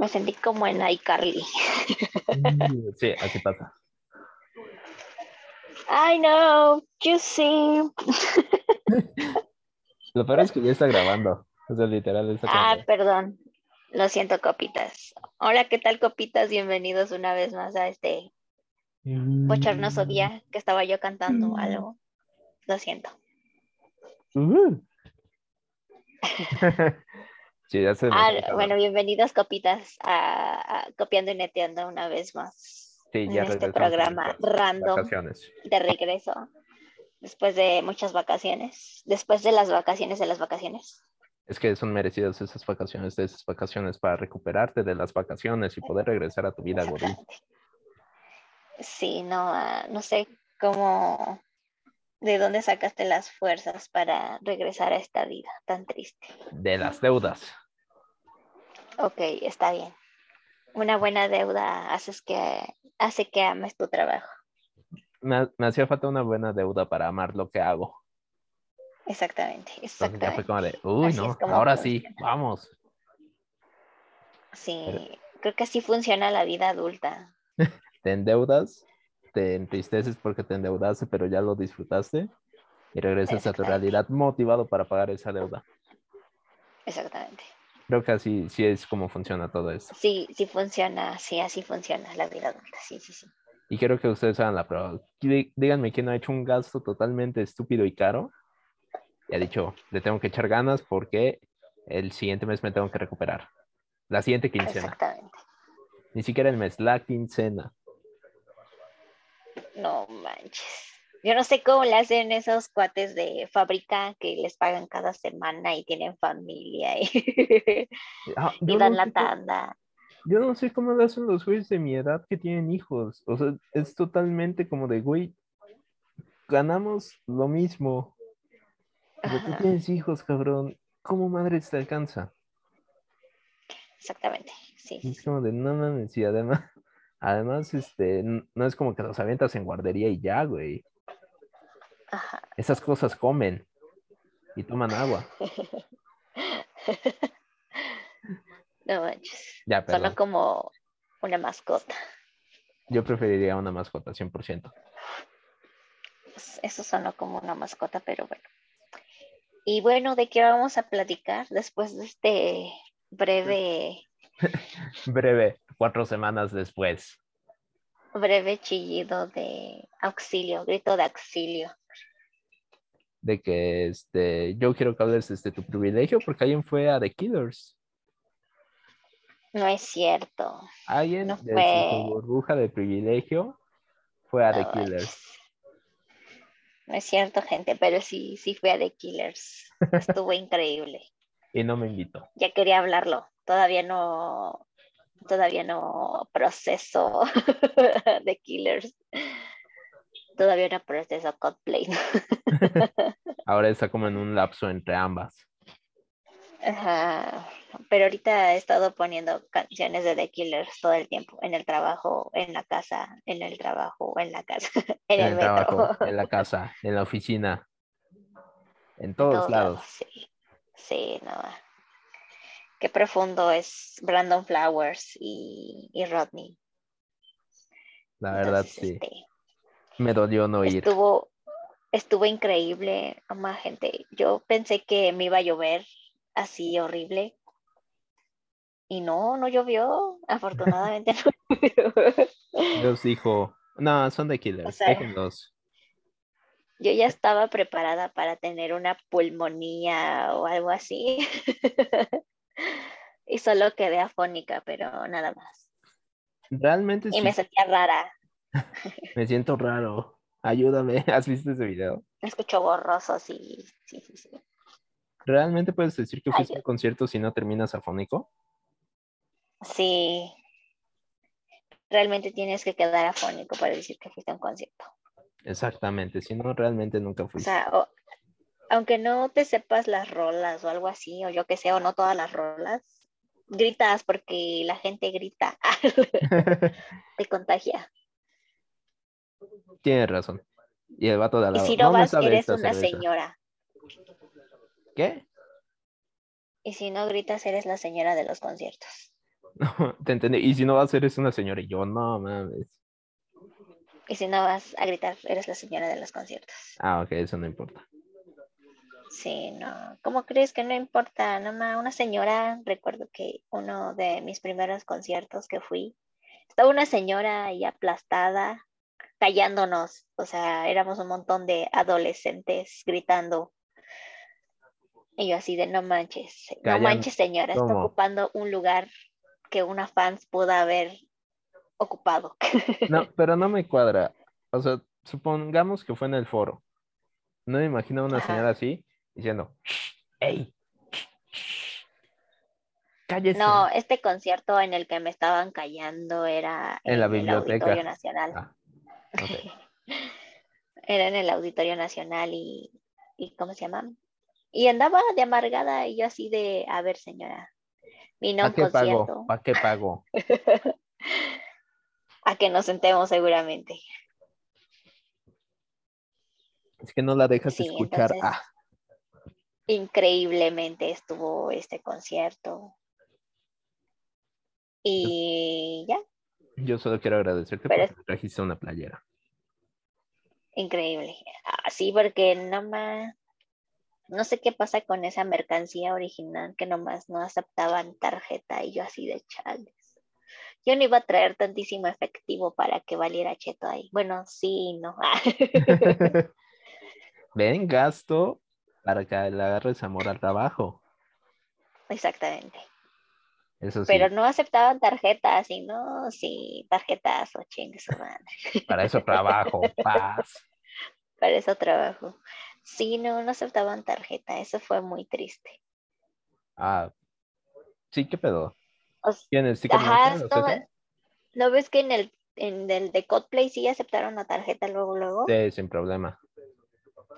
Me sentí como en iCarly. Sí, así pasa. I know, you see. Lo peor es que ya está grabando. O sea, literal está Ah, grabando. perdón. Lo siento, copitas. Hola, ¿qué tal, copitas? Bienvenidos una vez más a este bochornoso día que estaba yo cantando algo. Lo siento. Uh. sí, ya se me Ah, bueno, bienvenidos, copitas, a, a Copiando y Neteando una vez más. Sí, en ya este regresamos de programa random Vacaciones. de regreso. Después de muchas vacaciones. Después de las vacaciones de las vacaciones. Es que son merecidas esas vacaciones, de esas vacaciones para recuperarte de las vacaciones y poder regresar a tu vida. Exactamente. Sí, no, ah, no sé cómo, de dónde sacaste las fuerzas para regresar a esta vida tan triste. De las deudas. Ok, está bien. Una buena deuda haces que, hace que ames tu trabajo. Me, me hacía falta una buena deuda para amar lo que hago. Exactamente, Entonces ya exactamente. fue como de, uy, Así no, ahora sí, vamos. Sí, creo que así funciona la vida adulta. Te endeudas, te entristeces porque te endeudaste, pero ya lo disfrutaste y regresas a tu Exactamente. realidad motivado para pagar esa deuda. Exactamente. Creo que así sí es como funciona todo esto. Sí, sí funciona, sí, así funciona la vida adulta. Sí, sí, sí. Y quiero que ustedes hagan la prueba. Dí- Díganme quién ha hecho un gasto totalmente estúpido y caro y ha dicho, le tengo que echar ganas porque el siguiente mes me tengo que recuperar. La siguiente quincena. Exactamente. Ni siquiera el mes, la quincena. No manches. Yo no sé cómo le hacen esos cuates de fábrica que les pagan cada semana y tienen familia y, Ah, y dan no la sé tanda. yo no sé cómo lo hacen los güeyes de mi edad que tienen hijos. O sea, es totalmente como de, güey, ganamos lo mismo. Pero tú tienes hijos, cabrón. ¿Cómo madre te alcanza? exactamente. Sí, Es como de, no mames, y además, además, este, no es como que los avientas en guardería y ya, güey. Ajá. Esas cosas comen y toman agua. No manches. Ya, como una mascota. Yo preferiría una mascota, 100%. Pues, Eso sonó como una mascota, pero bueno. Y bueno, ¿de qué vamos a platicar después de este breve, Breve, cuatro semanas después. Breve chillido de auxilio, grito de auxilio? De que, este, yo quiero que hables de tu privilegio porque alguien fue a The Killers. No es cierto. Alguien No de fue. su burbuja de privilegio fue a The Killers. No es cierto, gente, pero sí, sí fui a The Killers. Estuvo increíble. Y no me invitó. Ya quería hablarlo. Todavía no, todavía no proceso The Killers. Todavía no proceso Coldplay. Ahora está como en un lapso entre ambas. Ajá. Pero ahorita he estado poniendo canciones de The Killers todo el tiempo, en el trabajo, en la casa, en el trabajo, en la casa, en, En el, metro, trabajo, en la casa, en la oficina, en en todos todos lados. lados, sí. Sí, no. Qué profundo es Brandon Flowers y, y Rodney. La verdad, Entonces, sí. este, Me dolió no ir. estuvo, estuvo increíble, ama gente. Yo pensé que me iba a llover así horrible. Y no, no llovió. Afortunadamente no llovió. Dios dijo, no, son The Killers, sea, déjenlos. Yo ya estaba preparada para tener una pulmonía o algo así. y solo quedé afónica, pero nada más. Realmente Y sí, me sentía rara. me siento raro. Ayúdame, ¿has visto ese video? Me escucho borroso, sí, sí, sí, sí. ¿Realmente puedes decir que fuiste a un concierto si no terminas afónico? Sí. Realmente tienes que quedar afónico para decir que fuiste a un concierto. Exactamente, si no, realmente nunca O fuiste. sea, o- aunque no te sepas las rolas o algo así, o yo que sé, o no todas las rolas, gritas porque la gente grita, te contagia. Tienes razón. Y el vato de al Y lado. si no vas, eres una cerveza". señora. ¿Qué? Y si no gritas, eres la señora de los conciertos. No, te entendí. Y si no va a ser, es una señora. Y yo, no mames. Y si no vas a gritar, eres la señora de los conciertos. Ah, ok, eso no importa. Sí, no. ¿Cómo crees que no importa? Nomás una señora, recuerdo que uno de mis primeros conciertos que fui, estaba una señora ahí aplastada, callándonos. O sea, éramos un montón de adolescentes gritando. Y yo así de no manches, no manches señora, está ¿cómo? ocupando un lugar que una fans pudo haber ocupado. No, pero no me cuadra. O sea, supongamos que fue en el foro. No me imagino a una Ajá. señora así diciendo, "Shh, ¡Ey! ¡Cállese! No, este concierto en el que me estaban callando era En la el. Auditorio Nacional. Ah. Era en el Auditorio Nacional y, y ¿cómo se llama? Y andaba de amargada y yo así de, a ver señora, vino ¿Para qué pago? ¿Para qué pago? a que nos sentemos seguramente. Es que no la dejas Sí, escuchar. entonces- Ah, Increíblemente estuvo este concierto. Y ya, yo solo quiero agradecerte Pero porque me trajiste una playera. increíble. Así porque nomás, no sé qué pasa con esa mercancía original que nomás no aceptaban tarjeta y yo así de chales. Yo no iba a traer tantísimo efectivo para que valiera cheto ahí. Bueno, sí, no. Ven, gasto para que le agarres amor al trabajo. Exactamente. Eso sí, Pero no aceptaban tarjetas y no, sí, tarjetas o chingue su madre. para eso trabajo, paz. Para eso trabajo. Sí, no, no aceptaban tarjeta. Eso fue muy triste. Ah, sí, ¿qué pedo? O s- ¿Tienes Ajá, no, eso? ¿no ves que en el, en el de Coldplay sí aceptaron la tarjeta luego, luego? Sí, sin problema.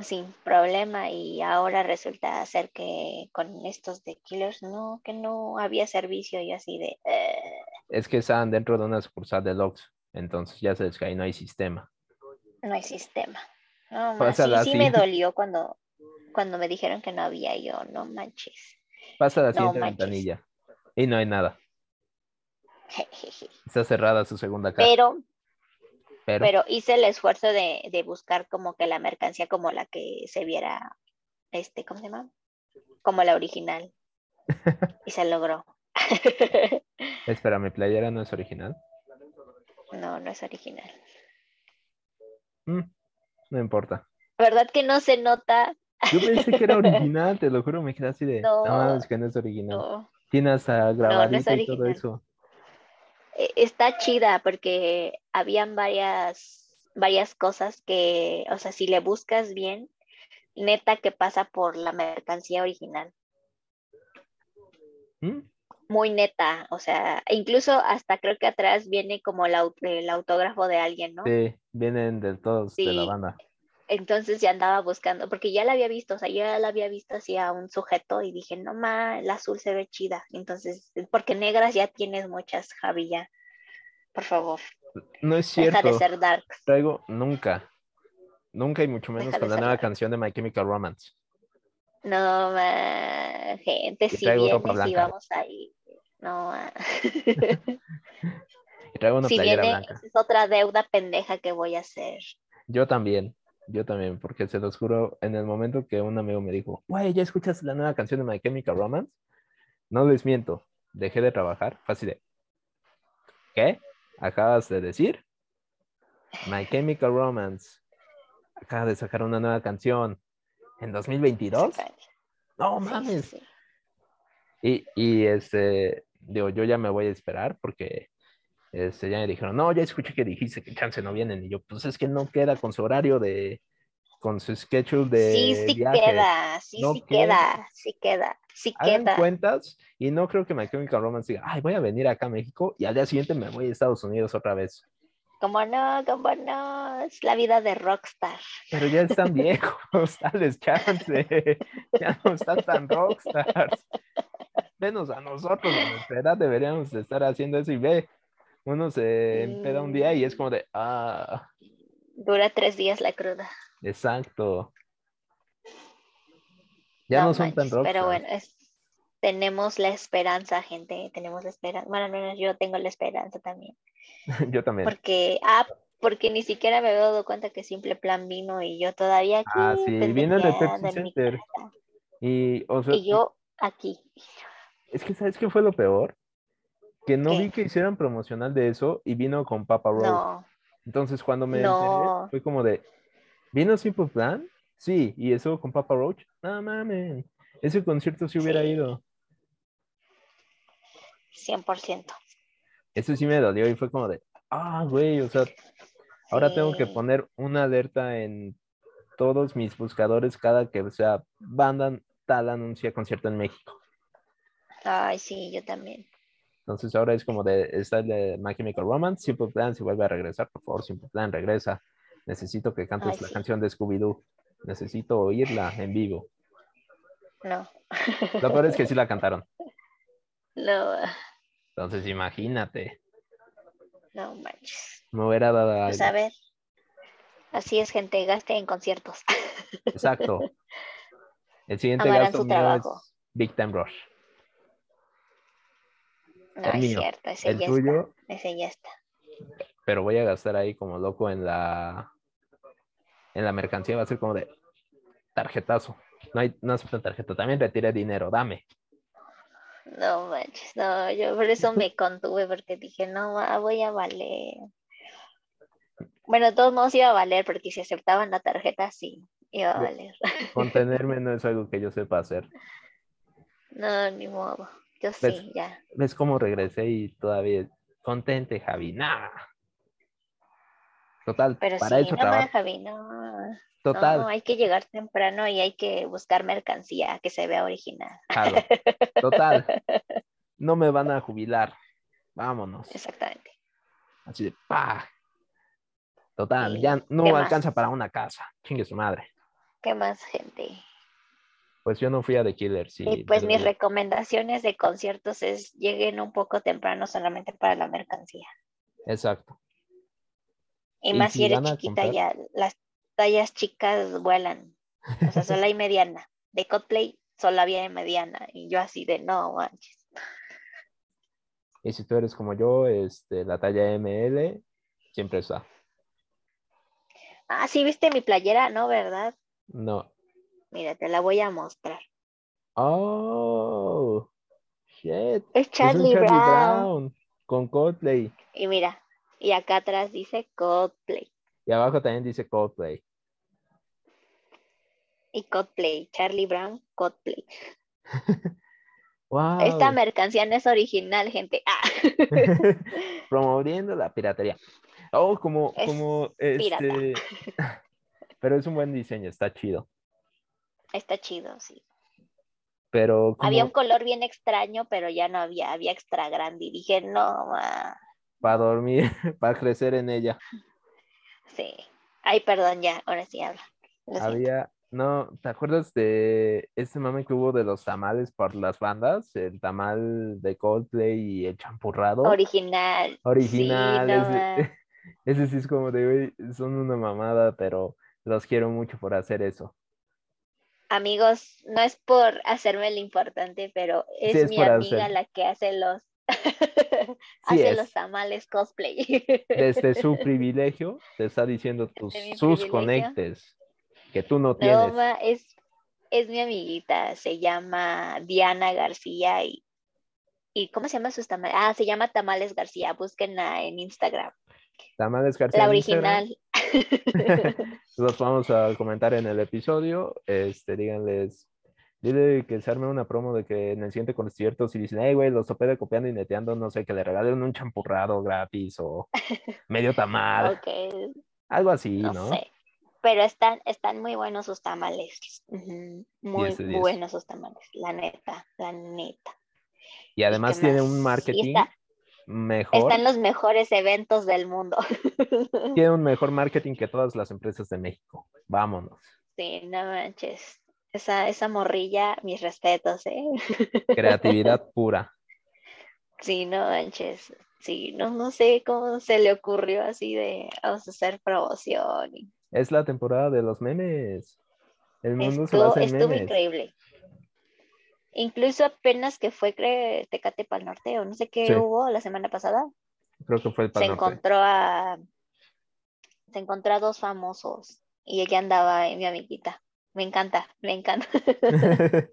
Sin problema. Y ahora resulta ser que con estos de Killers, no, que no había servicio y así de... eh, Es que estaban dentro de una sucursal de Lux, entonces ya se les cae, no hay sistema. no hay sistema. No, sí, sí me dolió cuando, cuando me dijeron que no había yo, no manches. Pasa la No siguiente manches. ventanilla y no hay nada. Está cerrada su segunda caja. Pero, Pero, pero hice el esfuerzo de, de buscar como que la mercancía como la que se viera, este, ¿cómo se llama? Como la original. Y se logró. espera, mi playera no es original. No, no es original. Mm, no importa. ¿Verdad que no se nota? Yo pensé que era original, te lo juro, me quedé así de. No, No. es que no es original. No. Tiene hasta grabadito y todo eso. Eh, Está chida porque habían varias, varias cosas que, o sea, si le buscas bien, neta que pasa por la mercancía original. Mm, Muy neta, o sea, incluso hasta creo que atrás viene como el, el autógrafo de alguien, ¿no? Sí, vienen de todos de la banda. Entonces ya andaba buscando, porque ya la había visto, o sea, ya la había visto así a un sujeto y dije, no ma, el azul se ve chida. Entonces, porque negras ya tienes muchas, Javi, ya. Por favor, No es deja de cierto. ser dark. Traigo nunca. Nunca y mucho menos Deja de con la nueva dark. canción de My Chemical Romance. No, ma, gente, si vienes y vamos ahí. No, ma. Y traigo una si viene, blanca. es otra deuda pendeja que voy a hacer. Yo también. Yo también, porque se los juro, en el momento que un amigo me dijo, güey, ¿ya escuchas la nueva canción de My Chemical Romance? No les miento, dejé de trabajar, así de, ¿qué? ¿Acabas de decir? My Chemical Romance acaba de sacar una nueva canción en 2022. Exactamente. No sí, mames. sí. Y, y este, digo, yo ya me voy a esperar porque este, ya me dijeron, no, ya escuché que dijiste que chance no vienen. Y yo, pues es que no queda con su horario de, con su schedule de Sí, sí viajes. queda, sí, No sí queda. queda, sí queda, sí Hagan queda. cuentas y no creo que My Chemical Romance diga, ay, voy a venir acá a México y al día siguiente me voy a Estados Unidos otra vez. Como no, como no, es la vida de rockstar. Pero ya están viejos, dales chance, ya no están tan rockstars. Menos a nosotros, a nuestra edad deberíamos de estar haciendo eso y ve, uno se empeda un día y es como de, ah, Dura tres días la cruda. exacto. Ya no, son tan manches, rockstars. Pero bueno, es, tenemos la esperanza, gente, tenemos la esperanza. Bueno, al menos yo tengo la esperanza también. yo también. Porque, ah, porque ni siquiera me había dado cuenta que Simple Plan vino y yo todavía aquí. Ah, sí, vino en el Pepsi Center. Y, o sea, y yo aquí. Es que, ¿sabes qué fue lo peor? Que no vi que hicieran promocional de eso y vino con Papa Roach. No. Entonces, cuando me enteré, fue como de, ¿vino Simple Plan? Sí, y eso con Papa Roach. No mames, ese concierto sí hubiera ido. 100%. Eso sí me dolió y fue como de, ah, güey, o sea, ahora tengo que poner una alerta en todos mis buscadores cada que sea banda tal anuncia concierto en México. Ay, sí, yo también. Entonces ahora es como de, está el de My Chemical Romance, Simple Plan, si vuelve a regresar, por favor, Simple Plan, regresa. Necesito que cantes la canción de Scooby-Doo. Necesito oírla en vivo. No. Lo peor es que sí la cantaron. No. Entonces imagínate. No manches. Me hubiera dado Pues a ver. Así es, gente, gaste en conciertos. Exacto. El siguiente gasto mío es Big Time Rush. No, es cierto, ese el ya tuyo, está. Ese ya está. Pero voy a gastar ahí como loco en la en la mercancía, va a ser como de tarjetazo. No hay, no aceptan tarjeta, también retiré dinero, dame. No manches, no, yo por eso me contuve, porque dije, no, voy a valer. Bueno, todos modos iba a valer, porque si aceptaban la tarjeta, sí, iba a valer. Contenerme no es algo que yo sepa hacer. No, ni modo. Yo sí, ya. ¿Ves cómo regresé y todavía contente, Javi? Nada. Total, Pero para sí, eso no, Javi, no. Total. No, hay que llegar temprano y hay que buscar mercancía que se vea original. Claro. Total. No me van a jubilar. Vámonos. Exactamente. Así de pa. Total, ya no alcanza para una casa. Chingue su madre. ¿Qué más, gente? Pues yo no fui a The Killer, sí. Y pues mis recomendaciones de conciertos es lleguen un poco temprano solamente para la mercancía. Exacto. Y, más si, eres chiquita ya, las tallas chicas vuelan. O sea, solo hay mediana. De Coldplay solo había mediana. Y yo así de no manches. Y si tú eres como yo, este, la talla ML siempre está. Ah, sí, viste mi playera, ¿no? ¿Verdad? No. Mira, te la voy a mostrar. Oh, shit. Es Charlie, Brown. Con Coldplay. Y mira, y acá atrás dice Coldplay. Y abajo también dice Coldplay. Y Coldplay, Charlie Brown, Coldplay. wow. Esta mercancía no es original, gente. Ah. Promoviendo la piratería. Oh, como, como este. Pero es un buen diseño, está chido. Está chido, sí. Pero. Había un color bien extraño, pero ya no había, había extra grande. Y dije, no, Para dormir, para crecer en ella. Sí. Ay, perdón, ya, ahora sí habla. Había, no, ¿te acuerdas de este mame que hubo de los tamales por las bandas? El tamal de Coldplay y el champurrado. Original. Original. ese, ese, sí es como de, son una mamada, pero los quiero mucho por hacer eso amigos, no es por hacerme lo importante, pero es, mi amiga la que hace los hace los tamales cosplay. Desde su privilegio te está diciendo tus sus conectes que tú no tienes. No, es, es mi amiguita, se llama Diana García y, y ¿cómo se llama sus tamales? Ah, se llama Tamales García, búsquenla en Instagram. Tamales García. La original. Los vamos a comentar en el episodio. Este, díganles, dile que se arme una promo de que en el siguiente concierto, si dicen, hey, güey, los topé de copiando y neteando, no sé, que le regalen un champurrado gratis o medio tamal. Algo así, ¿no? ¿no? Sé. Pero están, están muy buenos sus tamales. Muy buenos sus tamales, la neta, la neta. Y además tiene un marketing mejor. Están los mejores eventos del mundo. Tiene un mejor marketing que todas las empresas de México. Vámonos. Sí, no manches. Esa, esa morrilla, mis respetos, ¿eh? Creatividad pura. Sí, no manches. Sí, no, no sé cómo se le ocurrió así de vamos a hacer promoción. Es la temporada de los memes. El mundo se va a hacer Estuvo increíble. Incluso apenas que fue creo, Tecate para el Norte, o no sé qué Sí. hubo la semana pasada, Creo que fue el se Pal Norte. encontró a se encontró a dos famosos y ella andaba en mi amiguita. Me encanta, me encanta.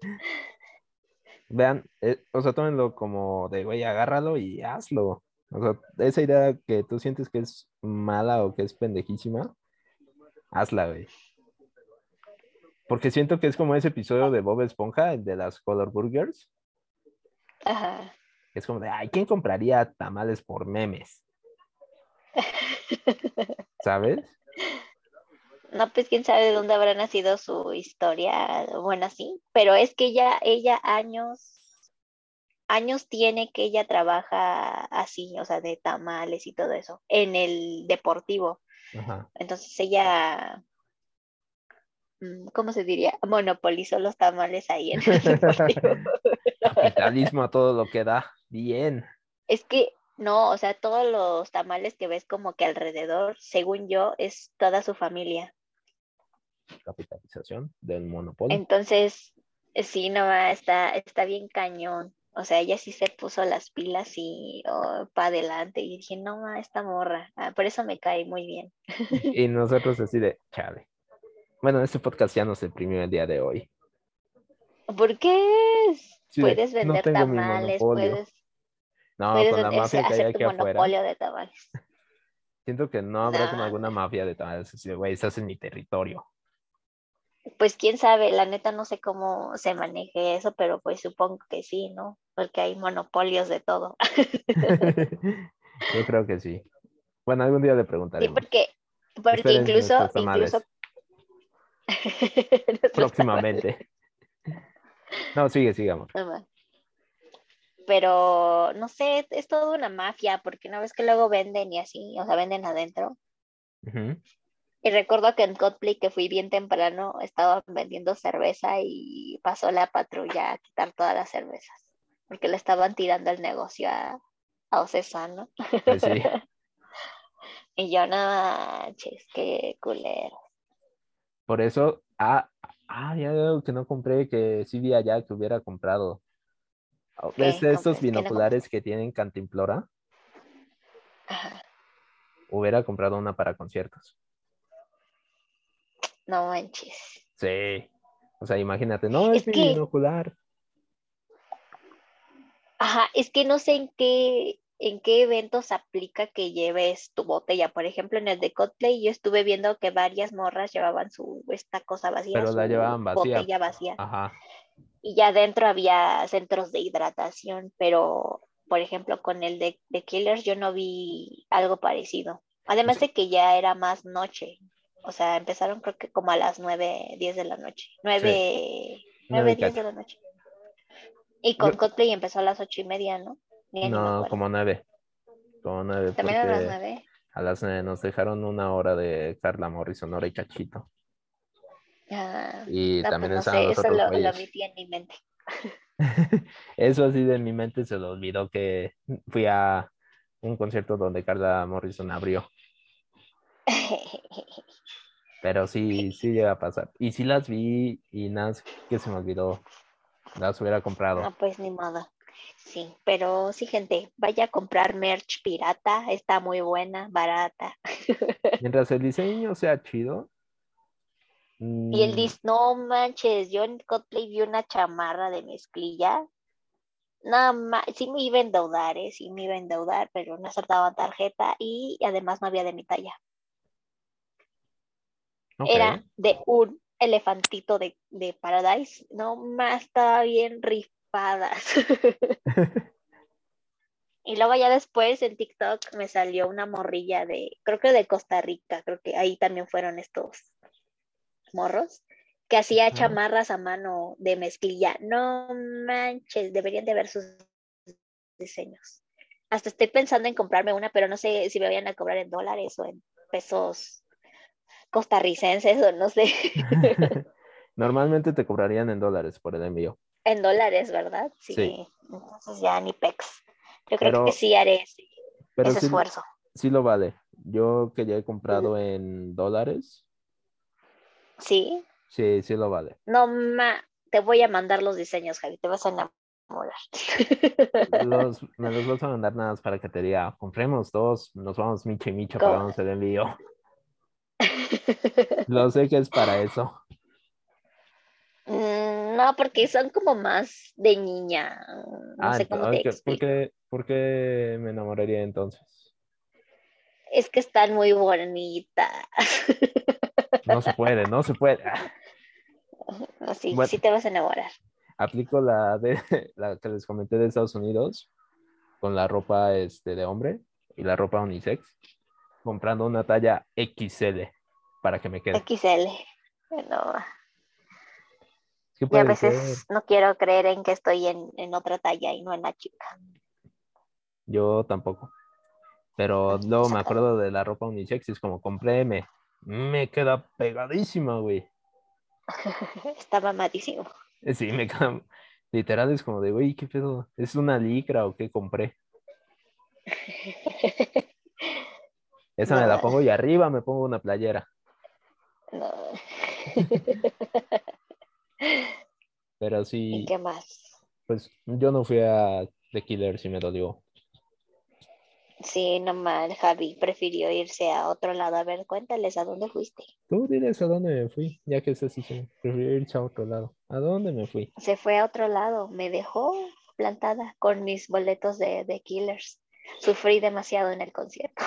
Vean, eh, o sea, tómenlo como de, güey, agárralo y hazlo. O sea, esa idea que tú sientes que es mala o que es pendejísima, hazla, güey. Porque siento que es como ese episodio de Bob Esponja, el de las Color Burgers. Ajá. Es como de, ay, ¿quién compraría tamales por memes? ¿Sabes? No, pues quién sabe de dónde habrá nacido su historia, bueno, sí, pero es que ella, ella años, años tiene que ella trabaja así, o sea, de tamales y todo eso, en el deportivo. Ajá. Entonces ella, ¿cómo se diría? Monopolizó los tamales ahí en el deportivo. Capitalismo a todo lo que da. Bien. Es que no, o sea, todos los tamales que ves como que alrededor, según yo, es toda su familia. Capitalización del monopolio. Entonces, eh, sí, no, está, está bien cañón. O sea, ella sí se puso las pilas y para adelante. Y dije, no, ma, esta morra. Ah, por eso me cae muy bien. Y nosotros así de, chale. Bueno, este podcast ya nos deprimió el día de hoy. ¿Por qué? Sí, de, puedes "No vender tamales, monopolio". puedes, No, puedes con la mafia que hay aquí afuera. de tamales. Siento que no habrá como Nah. alguna mafia de tamales. Güey, estás en mi territorio. Pues quién sabe, la neta no sé cómo se maneje eso, pero pues supongo que sí, ¿no? Porque hay monopolios de todo. Yo creo que sí. Bueno, algún día le Sí, preguntaremos. porque, porque incluso, incluso próximamente. No, sigue, sigamos. tamales. Pero no sé, es toda una mafia, porque una vez que luego venden y así, o sea, venden adentro. Y recuerdo que en Cosplay que fui bien temprano, estaban vendiendo cerveza y pasó la patrulla a quitar todas las cervezas, porque le estaban tirando el negocio a, a. Pues sí. Y yo, no manches, qué culero. Por eso, ah, ah, ya veo que no compré, que sí vi allá que hubiera comprado. Oh, ¿Qué ¿Ves estos binoculares que tienen cantimplora? Ajá, Hubiera comprado una para conciertos. No manches. Sí. O sea, imagínate, no, es, Es que- binocular. Ajá, es que no sé en qué, en qué eventos aplica que lleves tu botella. Por ejemplo, en el de Coldplay yo estuve viendo que varias morras llevaban su esta cosa vacía, Pero la llevaban vacía. botella vacía. Ajá. Y ya adentro había centros de hidratación, pero por ejemplo, con el de, de Killers yo no vi algo parecido. Además Sí. de que ya era más noche. O sea, empezaron creo que como a las 9, 10 de la noche. 9, Nueve y 10 de la noche. Y con Yo- Coldplay empezó a las ocho y media, ¿no? No, como nueve. Como nueve, También a las nueve. a las nueve nos dejaron una hora de Carla Morrison, hora y cachito. Ah, Y no, también pues no sé, los eso otros lo, lo en mi mente. Eso así de mi mente se lo olvidó que fui a un concierto donde Carla Morrison abrió. Pero sí, sí llega a pasar. Y sí las vi y nada, que se me olvidó. Las hubiera comprado. No, pues ni modo. Sí, pero sí, gente, vaya a comprar merch pirata, está muy buena, barata. Mientras el diseño sea chido. Y el mm, dis, no manches, yo en Cosplay vi una chamarra de mezclilla. No, ma- sí me iba a endeudar, ¿eh? Sí me iba a endeudar, pero no aceptaba tarjeta y además no había de mi talla. Era de un elefantito de, de Paradise. No más, estaba bien y luego ya después en TikTok me salió una morrilla de, creo que de Costa Rica, creo que ahí también fueron estos morros, que hacía chamarras a mano de mezclilla. No manches, deberían de ver sus diseños. Hasta estoy pensando en comprarme una, pero no sé si me vayan a cobrar en dólares o en pesos costarricenses o no sé. Normalmente te cobrarían en dólares por el envío. En dólares, ¿verdad? Sí. Sí. Entonces ya ni pex. Yo creo Pero- que sí haré ese, Pero ese sí, esfuerzo. sí lo vale. Yo que ya he comprado en dólares, Sí. sí, sí lo vale. No ma, te voy a mandar los diseños, Javi, te vas a enamorar. Los, me los vas a mandar nada más para que te diga, compremos dos, nos vamos micha y micha, ¿Cómo? pagamos el envío. Lo sé que es para eso. Mm, No, porque son como más de niña. No Ah, sé cómo te ¿por qué, por qué me enamoraría entonces? Es que están muy bonitas. No se puede, no se puede. Así, Bueno. sí te vas a enamorar. Aplico la de la que les comenté de Estados Unidos con la ropa este, de hombre y la ropa unisex, comprando una talla XL para que me quede. XL. No, Y a veces ser. no quiero creer en que estoy en, en otra talla y no en la chica. Yo tampoco. Pero luego me acuerdo de la ropa unisex y es como compré M. Me queda pegadísima, güey. Está mamadísimo. Eh, Sí, me queda. Literal es como de, güey, ¿qué pedo? ¿Es una licra o qué compré? Esa me la pongo y arriba me pongo una playera. No. Pero ¿Y sí, qué más? pues yo no fui a The Killer si me dolió. Sí, no mal, Javi prefirió irse a otro lado. A ver, cuéntales a dónde fuiste. Tú diles a dónde me fui, ya que estás diciendo. Prefiero irse a otro lado. ¿A dónde me fui? Se fue a otro lado, me dejó plantada con mis boletos de, de Killers. Sufrí demasiado en el concierto.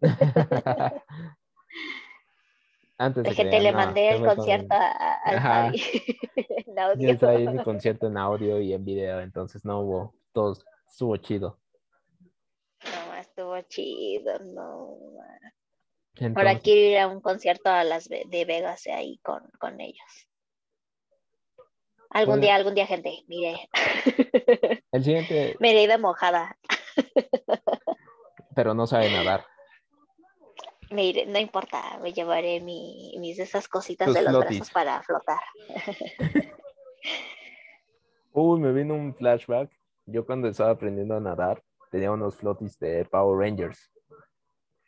Antes de De gente que le no, mandé te el concierto en- a, a- en audio. mi concierto en audio y en video, entonces no hubo, todo estuvo chido. No, estuvo chido, no. Ahora Entonces, quiero ir a un concierto a las de Vegas ahí con, con ellos. Algún día, algún día, gente, mire, el siguiente, me iré de mojada. pero no sabe nadar. No importa, me llevaré mi, mis esas cositas Tus de los flotis. brazos para flotar. Uy, me vino un flashback. Yo cuando estaba aprendiendo a nadar, tenía unos flotis de Power Rangers.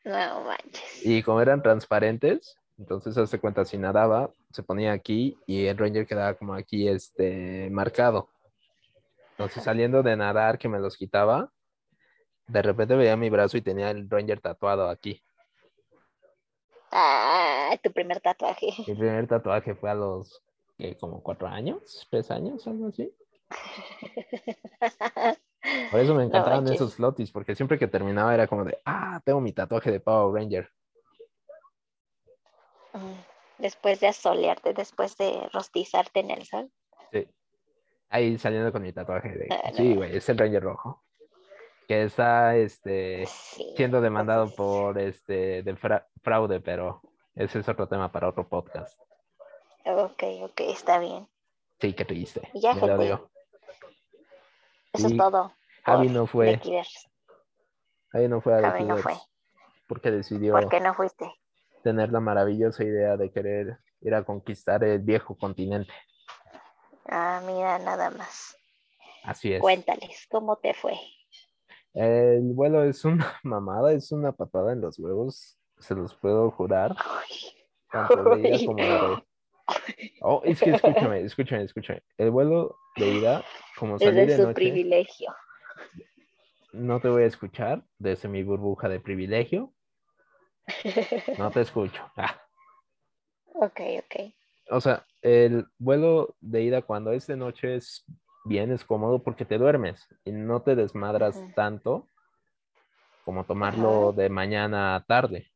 No manches. Y como eran transparentes, entonces hace cuenta, si nadaba, se ponía aquí y el Ranger quedaba como aquí este, marcado. Entonces saliendo de nadar que me los quitaba, de repente veía mi brazo y tenía el Ranger tatuado aquí. Ah, tu primer tatuaje. Mi primer tatuaje fue a los, ¿qué? como cuatro años, tres años, algo así. Por eso me encantaban esos flotis, porque siempre que terminaba era como de, ah, tengo mi tatuaje de Power Ranger. Mm, Después de asolearte, después de rostizarte en el sol. Sí. Ahí saliendo con mi tatuaje de, Ah, sí, güey, es el Ranger rojo. Que está, este, siendo demandado entonces, por, este, de fra- fraude, pero ese es otro tema para otro podcast. Ok, ok, está bien. Sí, qué triste. Ya, me gente. dolió. Eso es todo. Javi no fue. Javi no fue a Javi no fue. porque decidió ¿Por qué no fuiste? tener la maravillosa idea de querer ir a conquistar el viejo continente. Ah, mira, nada más. Así es. Cuéntales, ¿cómo te fue? El vuelo es una mamada, es una patada en los huevos, se los puedo jurar. Tanto de ida como de Oh, es que escúchame, escúchame, escúchame. El vuelo de ida, como salí Desde de su noche, privilegio. no te voy a escuchar desde mi burbuja de privilegio. No te escucho. Ah, ok, ok. O sea, el vuelo de ida cuando es de noche es bien, es cómodo porque te duermes y no te desmadras tanto como tomarlo de mañana a tarde,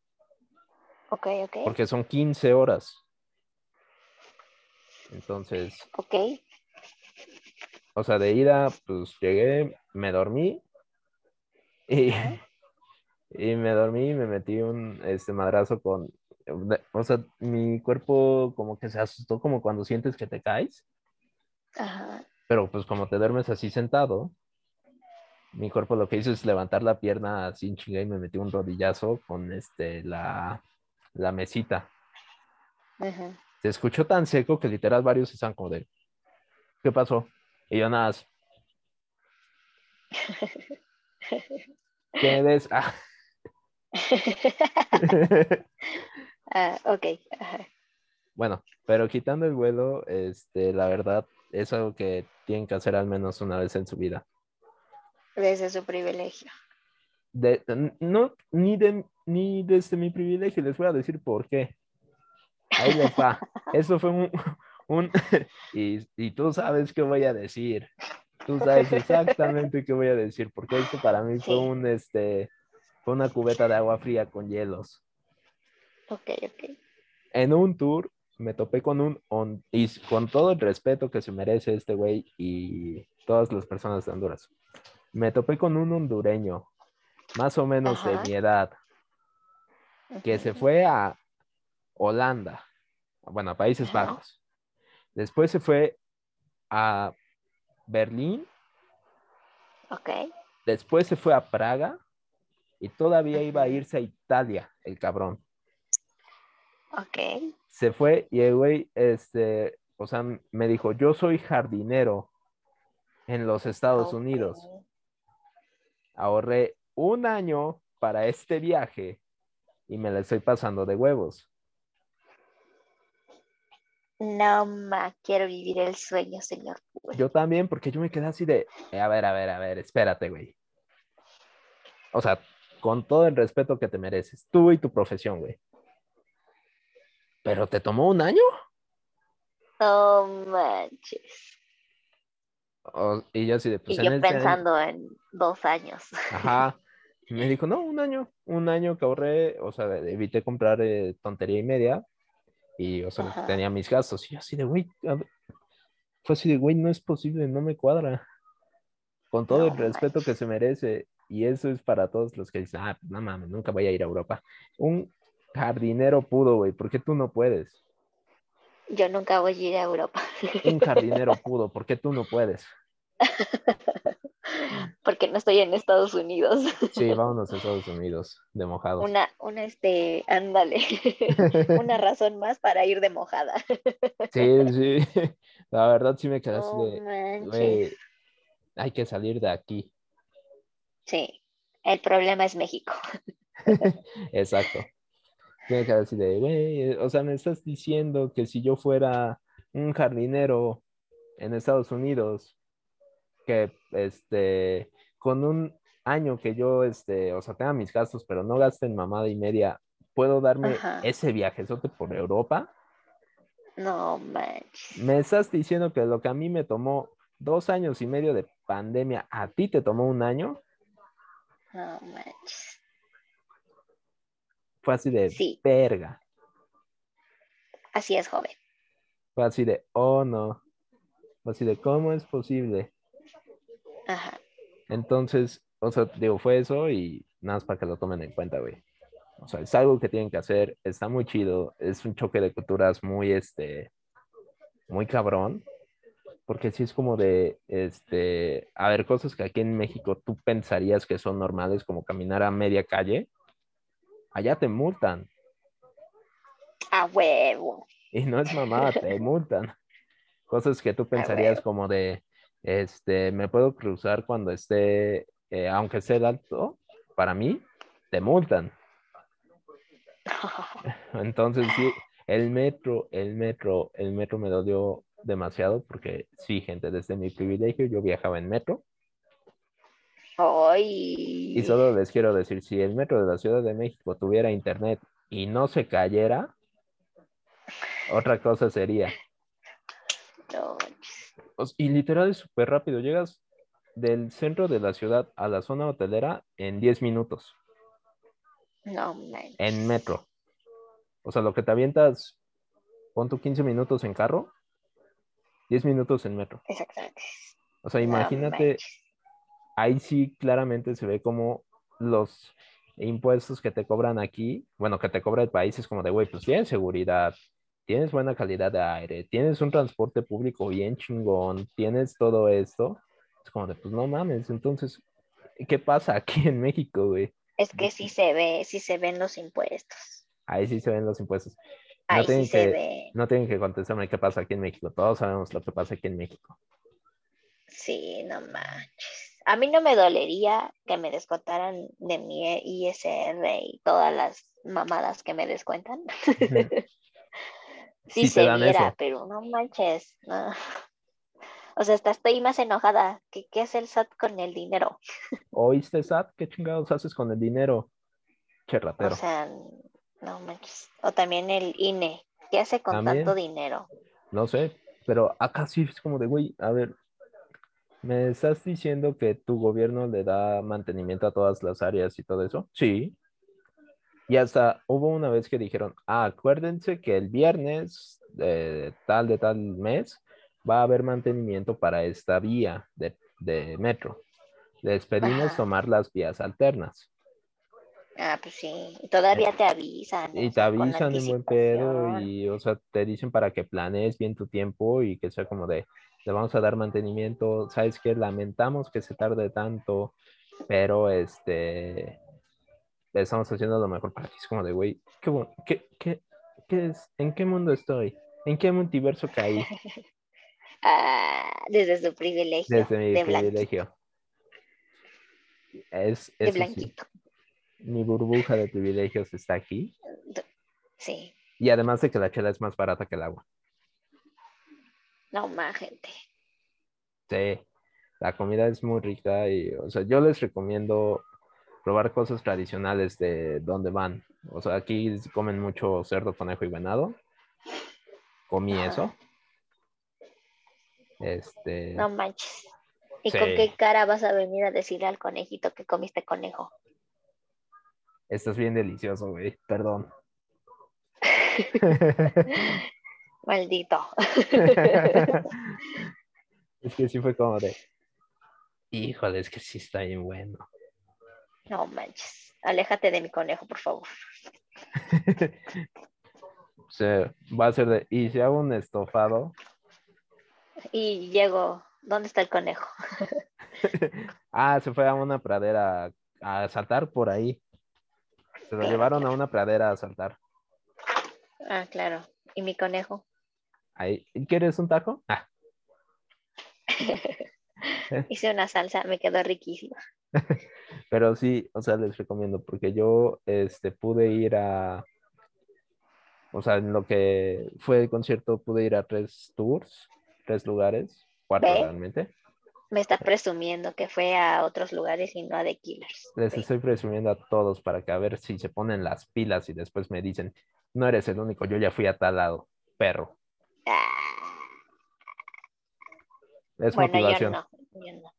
Ok, ok. porque son 15 horas. Entonces, Ok. o sea, de ida, pues llegué, me dormí y, Ajá. y me dormí y me metí un este madrazo con, o sea, mi cuerpo como que se asustó como cuando sientes que te caes. Ajá. Pero pues como te duermes así sentado, mi cuerpo lo que hizo es levantar la pierna así en chinga y me metí un rodillazo con este la, la mesita. ujú. Se escuchó tan seco que literal varios están como de ¿qué pasó? Y yo nada más, ¿qué des? Ah. Ah, ok. Ajá. bueno, pero quitando el vuelo, este, la verdad, es algo que tienen que hacer al menos una vez en su vida. Desde su privilegio. De, no, ni, de, ni desde mi privilegio, les voy a decir por qué. Ahí les va. Eso fue un, un y, y, tú sabes qué voy a decir. Tú sabes exactamente qué voy a decir, porque esto para mí fue un, este, fue una cubeta de agua fría con hielos. Ok, ok. En un tour me topé con un, on, y con todo el respeto que se merece este güey y todas las personas de Honduras, me topé con un hondureño, más o menos Ajá. de mi edad, que se fue a Holanda, bueno, a Países. Bajos. Después se fue a Berlín. Ok. Después se fue a Praga y todavía iba a irse a Italia, el cabrón. Ok. Se fue y el güey, este, o sea, me dijo, yo soy jardinero en los Estados okay. Unidos. Ahorré un año para este viaje y me la estoy pasando de huevos. No, ma, quiero vivir el sueño, señor. Yo también, porque yo me quedé así de, a ver, a ver, a ver, espérate, güey. O sea, con todo el respeto que te mereces, tú y tu profesión, güey. ¿Pero te tomó un año? No manches. O, y yo así de, pues, y yo pensando año... en dos años. Ajá. Y me dijo, no, un año, un año que ahorré, o sea, evité comprar eh, tontería y media. Y, o sea, Ajá. tenía mis gastos. Y yo así de, güey, fue así de, güey, no es posible, no me cuadra. Con todo no, el respeto manches. que se merece. Y eso es para todos los que dicen, ah, no mames, nunca voy a ir a Europa. Un jardinero pudo, güey, ¿por qué tú no puedes? Yo nunca voy a ir a Europa. Un jardinero pudo, ¿por qué tú no puedes? Porque no estoy en Estados Unidos. Sí, vámonos a Estados Unidos, de mojado. Una, una, este, ándale, una razón más para ir de mojada. Sí, sí, la verdad sí me quedé así de, güey, hay que salir de aquí. Sí, el problema es México. Exacto. Decir de, güey, o sea, me estás diciendo que si yo fuera un jardinero en Estados Unidos, que este, con un año que yo, este, o sea, tenga mis gastos, pero no gaste en mamada y media, ¿puedo darme Ajá. ese viajezote por Europa? No manches. Me estás diciendo que lo que a mí me tomó dos años y medio de pandemia, ¿a ti te tomó un año? No manches. Fue así de sí. verga. Así es, joven. Fue así de, oh no. Fue así de, ¿cómo es posible? Ajá. Entonces, o sea, digo, fue eso y nada más para que lo tomen en cuenta, güey. O sea, es algo que tienen que hacer, está muy chido, es un choque de culturas muy, este, muy cabrón, porque sí es como de, este, a ver, cosas que aquí en México tú pensarías que son normales, como caminar a media calle, allá te multan. A huevo. Y no es mamá, te multan. Cosas que tú pensarías como de, este, me puedo cruzar cuando esté, eh, aunque esté el alto, para mí, te multan. Entonces, sí, el metro, el metro, el metro me dolió demasiado porque sí, gente, desde mi privilegio yo viajaba en metro. Ay. Y solo les quiero decir, si el metro de la Ciudad de México tuviera internet y no se cayera, otra cosa sería. No. Y literal es súper rápido, llegas del centro de la ciudad a la zona hotelera en 10 minutos. No. En metro. O sea, lo que te avientas, pon tu 15 minutos en carro, 10 minutos en metro. Exactamente. O sea, imagínate, no, ahí sí claramente se ve como los impuestos que te cobran aquí, bueno, que te cobra el país es como de, güey, pues tienes seguridad, tienes buena calidad de aire, tienes un transporte público bien chingón, tienes todo esto. Es como de, pues no mames, entonces, ¿qué pasa aquí en México, güey? Es que sí se ve, sí se ven los impuestos. Ahí sí se ven los impuestos. No Ahí tienen sí que, se ve. No tienen que contestarme qué pasa aquí en México. Todos sabemos lo que pasa aquí en México. Sí, no manches. A mí no me dolería que me descontaran de mi ISR y todas las mamadas que me descuentan. Sí, sí se viera, eso. pero no manches. No. O sea, hasta estoy más enojada. ¿Qué, ¿Qué hace el SAT con el dinero? ¿Oíste, SAT? ¿Qué chingados haces con el dinero? Che ratero. O sea, no manches. O también el INE. ¿Qué hace con También. tanto dinero? No sé, pero acá sí es como de, güey, a ver, ¿me estás diciendo que tu gobierno le da mantenimiento a todas las áreas y todo eso? Sí. Y hasta hubo una vez que dijeron, ah, acuérdense que el viernes de tal de tal mes va a haber mantenimiento para esta vía de, de metro. Les pedimos Ajá. tomar las vías alternas. Ah, pues sí. Y todavía te avisan. Y te avisan en buen pedo y, o sea, te dicen para que planees bien tu tiempo y que sea como de, le vamos a dar mantenimiento, sabes que lamentamos que se tarde tanto, pero este, le estamos haciendo lo mejor para ti. Es como de, güey, ¿qué, qué, qué, qué es? ¿En qué mundo estoy? ¿En qué multiverso caí? Ah, desde su privilegio. Desde mi de blanquito. privilegio. Es, De sí, blanquito. mi burbuja de privilegios está aquí. Sí. Y además de que la chela es más barata que el agua. No más gente. Sí, la comida es muy rica y, o sea, yo les recomiendo probar cosas tradicionales de donde van. O sea, aquí comen mucho cerdo, conejo y venado. Comí Ajá. eso. Este, No manches. ¿Y Sí. con qué cara vas a venir a decirle al conejito que comiste conejo? esto es bien delicioso, güey. Perdón. Maldito. es que sí fue como de, híjole, es que sí está bien bueno. No manches. Aléjate de mi conejo, por favor. O sea, va a ser de, y si hago un estofado, Y llego. ¿Dónde está el conejo? ah, se fue a una pradera a saltar por ahí. Se lo llevaron a una pradera a saltar. Ah, claro. ¿Y mi conejo? Ahí. ¿Quieres un taco? Ah, Hice una salsa, me quedó riquísima. pero sí, o sea, les recomiendo porque yo este, pude ir a, o sea, en lo que fue el concierto pude ir a tres tours, tres lugares, cuatro ¿Ve? realmente. Me está presumiendo que fue a otros lugares y no a The Killers. Les Ve. estoy presumiendo a todos para que a ver si se ponen las pilas y después me dicen, no eres el único, yo ya fui a tal lado, perro. Es bueno, yo motivación. no, yo no.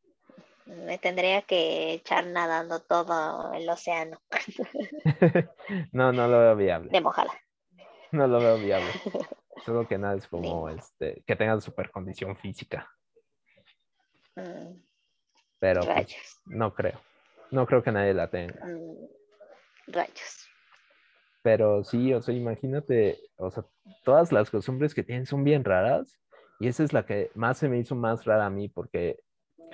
Me tendría que echar nadando todo el océano no, no lo veo viable. de mojada. No lo veo viable. Solo que nada es como este, que tengan super condición física. Mm, Pero pues, no creo. No creo que nadie la tenga. Mm, rayos. Pero sí, o sea, imagínate, o sea, todas las costumbres que tienen son bien raras. Y esa es la que más se me hizo más rara a mí, porque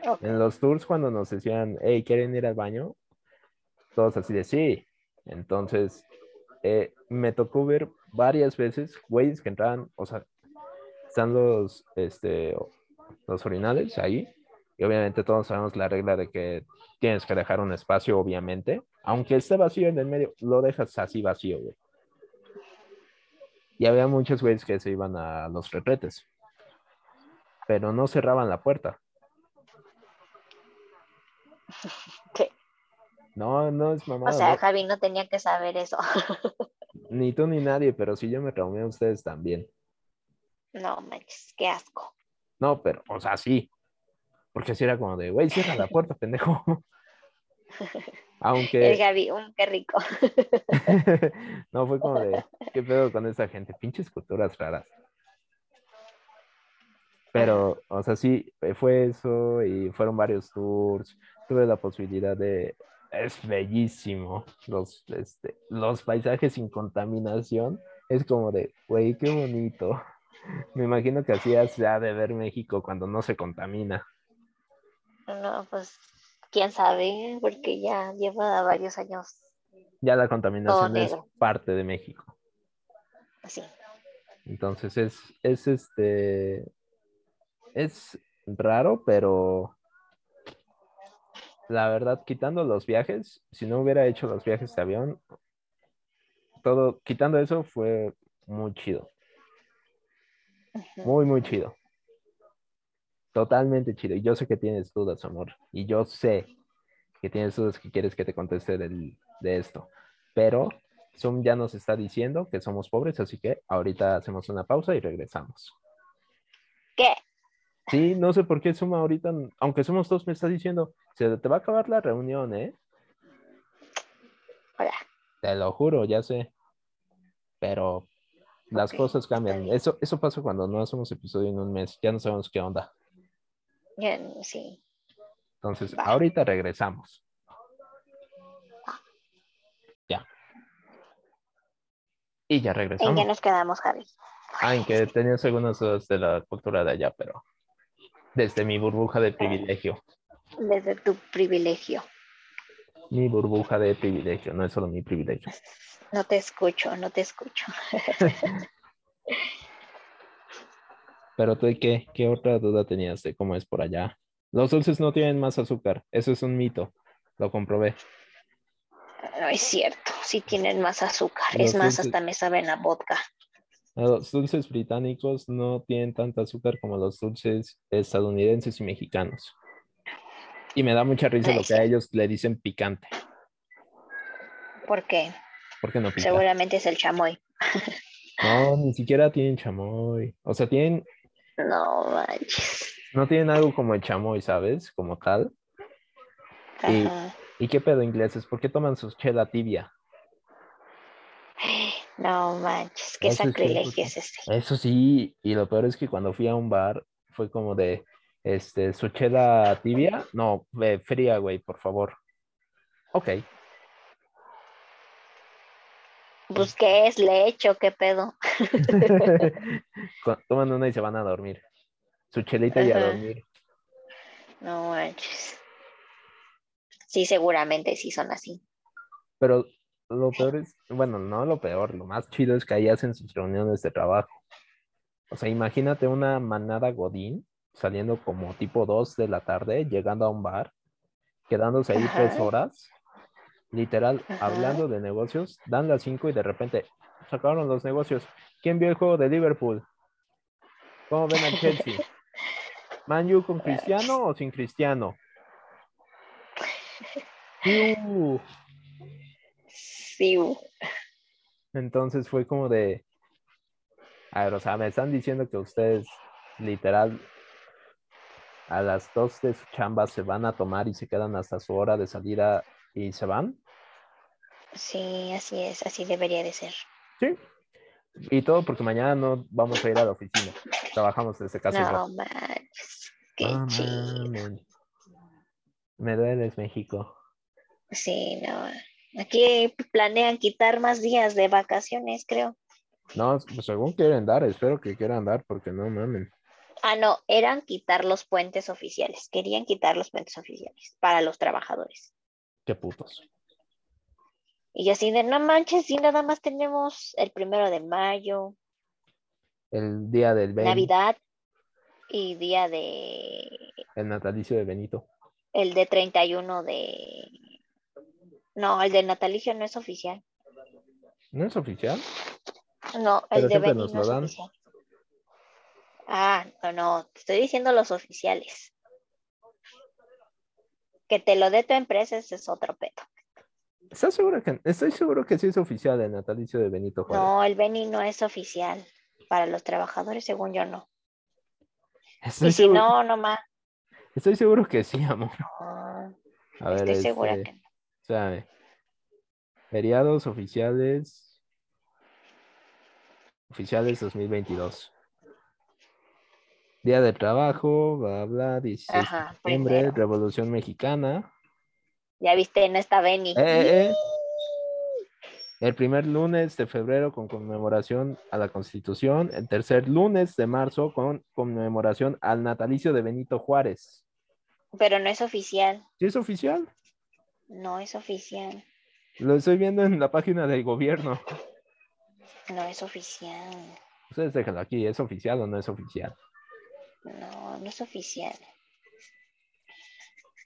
Ok. en los tours cuando nos decían, hey, ¿quieren ir al baño? Todos así de sí. Entonces, eh, me tocó ver varias veces güeyes que entraban, o sea, están los, este, los orinales ahí. Y obviamente todos sabemos la regla de que tienes que dejar un espacio, obviamente. Aunque esté vacío en el medio, lo dejas así vacío, güey. Y había muchos güeyes que se iban a los retretes. Pero no cerraban la puerta. ¿Qué? No, no es mamada. O sea, no. Javi no tenía que saber eso. Ni tú ni nadie, pero si yo me traumé, ustedes también. No manches, qué asco. No, pero, o sea, sí. Porque si era como de, güey, cierra la puerta, pendejo. El Aunque, Gaby, un qué rico. no, fue como de, ¿qué pedo con esta gente? Pinches culturas raras. Pero, o sea, sí, eh, fue eso y fueron varios tours. Tuve la posibilidad de, es bellísimo. Los, este, los paisajes sin contaminación. Es como de, güey, qué bonito. Me imagino que así es ya de ver México cuando no se contamina. No, pues, quién sabe, porque ya lleva varios años Ya la contaminación es parte de México. así. Entonces es, es este, es raro, pero la verdad, quitando los viajes, si no hubiera hecho los viajes de avión, todo, quitando eso, fue muy chido, muy, muy chido. Totalmente chido. Y yo sé que tienes dudas, amor. Y yo sé que tienes dudas que quieres que te conteste del- de esto. Pero Zoom ya nos está diciendo que somos pobres, así que ahorita hacemos una pausa y regresamos. ¿Qué? Sí, no sé por qué Zoom ahorita, aunque somos dos, me está diciendo, se te va a acabar la reunión, ¿eh? Hola. Te lo juro, ya sé. Pero las cosas cambian. Eso, eso pasa cuando no hacemos episodio en un mes. Ya no sabemos qué onda. Ya, sí. Entonces, Va. ahorita regresamos. Ya. Y ya ¿En regresamos. qué nos quedamos, Javi? Ah, en que tenías algunas dudas de la cultura de allá, pero desde mi burbuja de privilegio. Desde tu privilegio. Mi burbuja de privilegio, no es solo mi privilegio. No te escucho, no te escucho. Pero tú, ¿qué, qué otra duda tenías de cómo es por allá? Los dulces no tienen más azúcar, eso es un mito, lo comprobé. No es cierto, sí tienen más azúcar. Los es más, dulces- hasta me saben a vodka. Los dulces británicos no tienen tanto azúcar como los dulces estadounidenses y mexicanos. Y me da mucha risa lo que a ellos le dicen picante. ¿Por qué? ¿Por qué no pica? Seguramente es el chamoy. No, ni siquiera tienen chamoy. O sea, tienen, No manches. no tienen algo como el chamoy, ¿sabes? Como tal. Y- Ajá. ¿Y qué pedo ingleses? ¿Por qué toman su chela tibia? No manches, qué Eso sacrilegio es ese. Eso sí, y lo peor es que cuando fui a un bar fue como de, este, su chela tibia, no, eh, fría, güey, por favor. Ok, Pues qué es leche o qué pedo. Toman una y se van a dormir. Su chelita y a dormir. No manches. Sí, seguramente sí son así. Pero lo peor es, bueno, no lo peor, lo más chido es que ahí hacen sus reuniones de trabajo. O sea, imagínate una manada godín saliendo como tipo 2 de la tarde, llegando a un bar, quedándose ahí Ajá. tres horas, literal, Ajá. hablando de negocios, dan las 5 y de repente sacaron los negocios. ¿Quién vio el juego de Liverpool? ¿Cómo ven al Chelsea? ¿Man U con Cristiano o sin Cristiano? ¡Iu! Sí. uh, Entonces fue como de, a ver, o sea, me están diciendo que ustedes literal a las dos de su chamba se van a tomar y se quedan hasta su hora de salida y se van. Sí, así es, así debería de ser. Sí. Y todo porque mañana no vamos a ir a la oficina. Trabajamos desde casa. No manches, qué No chido. Me dueles, México. Sí, no. Aquí planean quitar más días de vacaciones, creo. No, pues según quieren dar, espero que quieran dar porque no mames. Ah, no, eran quitar los puentes oficiales. Querían quitar los puentes oficiales para los trabajadores. Qué putos. Y así de, no manches, si nada más tenemos el primero de mayo, El día del Ben, Navidad y día de, el natalicio de Benito. el de 31 de... No, el de natalicio no es oficial. ¿No es oficial? No, Pero el de siempre Beni nos no es oficial. Ah, no, no, te estoy diciendo los oficiales. Que te lo dé tu empresa, ese es otro pedo. ¿Estás seguro que estoy seguro que sí es oficial el natalicio de Benito Juárez? No, el Beni no es oficial. Para los trabajadores, según yo, no. Estoy, Y si seguro, no, no más. estoy seguro que sí, amor. No, A ver, estoy segura este, que no. espérame. Feriados oficiales. Oficiales 2022. Día de trabajo, bla, bla, 16 Ajá, de septiembre, primero. Revolución Mexicana. Ya viste, no está Beni. Eh, eh, eh. El primer lunes de febrero con conmemoración a la Constitución. El tercer lunes de marzo con conmemoración al natalicio de Benito Juárez. Pero no es oficial. ¿Sí es oficial? No es oficial. Lo estoy viendo en la página del gobierno. No es oficial. Ustedes déjenlo aquí, ¿es oficial o no es oficial? No, no es oficial.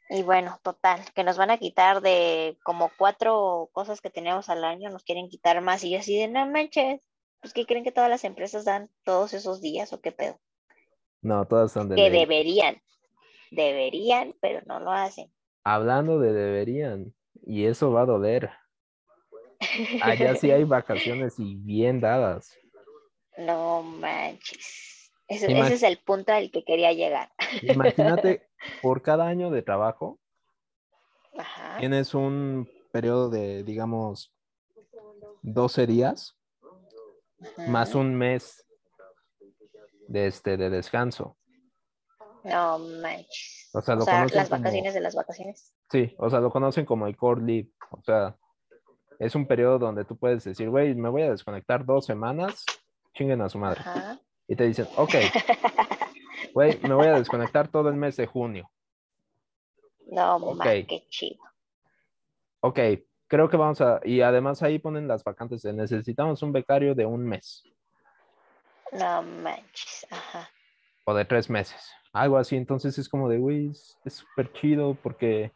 Y bueno, total, que nos van a quitar de como cuatro cosas que tenemos al año, nos quieren quitar más y yo así de no manches, pues que creen que todas las empresas dan todos esos días o qué pedo. No, todas son de que ley. deberían, deberían, pero no lo hacen. Hablando de deberían, y eso va a doler. Allá sí hay vacaciones y bien dadas. No manches. Ese, es el punto al que quería llegar. Imagínate, por cada año de trabajo, Ajá. tienes un periodo de, digamos, 12 días más un mes de, este, de descanso. No manches. O sea, O las como- vacaciones de las vacaciones. Sí, o sea, lo conocen como el core leave. O sea, es un periodo donde tú puedes decir, güey, me voy a desconectar dos semanas, chinguen a su madre. Ajá. Y te dicen, ok, güey, me voy a desconectar todo el mes de junio. No man, qué chido. Ok, creo que vamos a, y además ahí ponen las vacantes de necesitamos un becario de un mes No manches. Ajá. o de tres meses, algo así. Entonces es como de, güey, es es súper chido porque,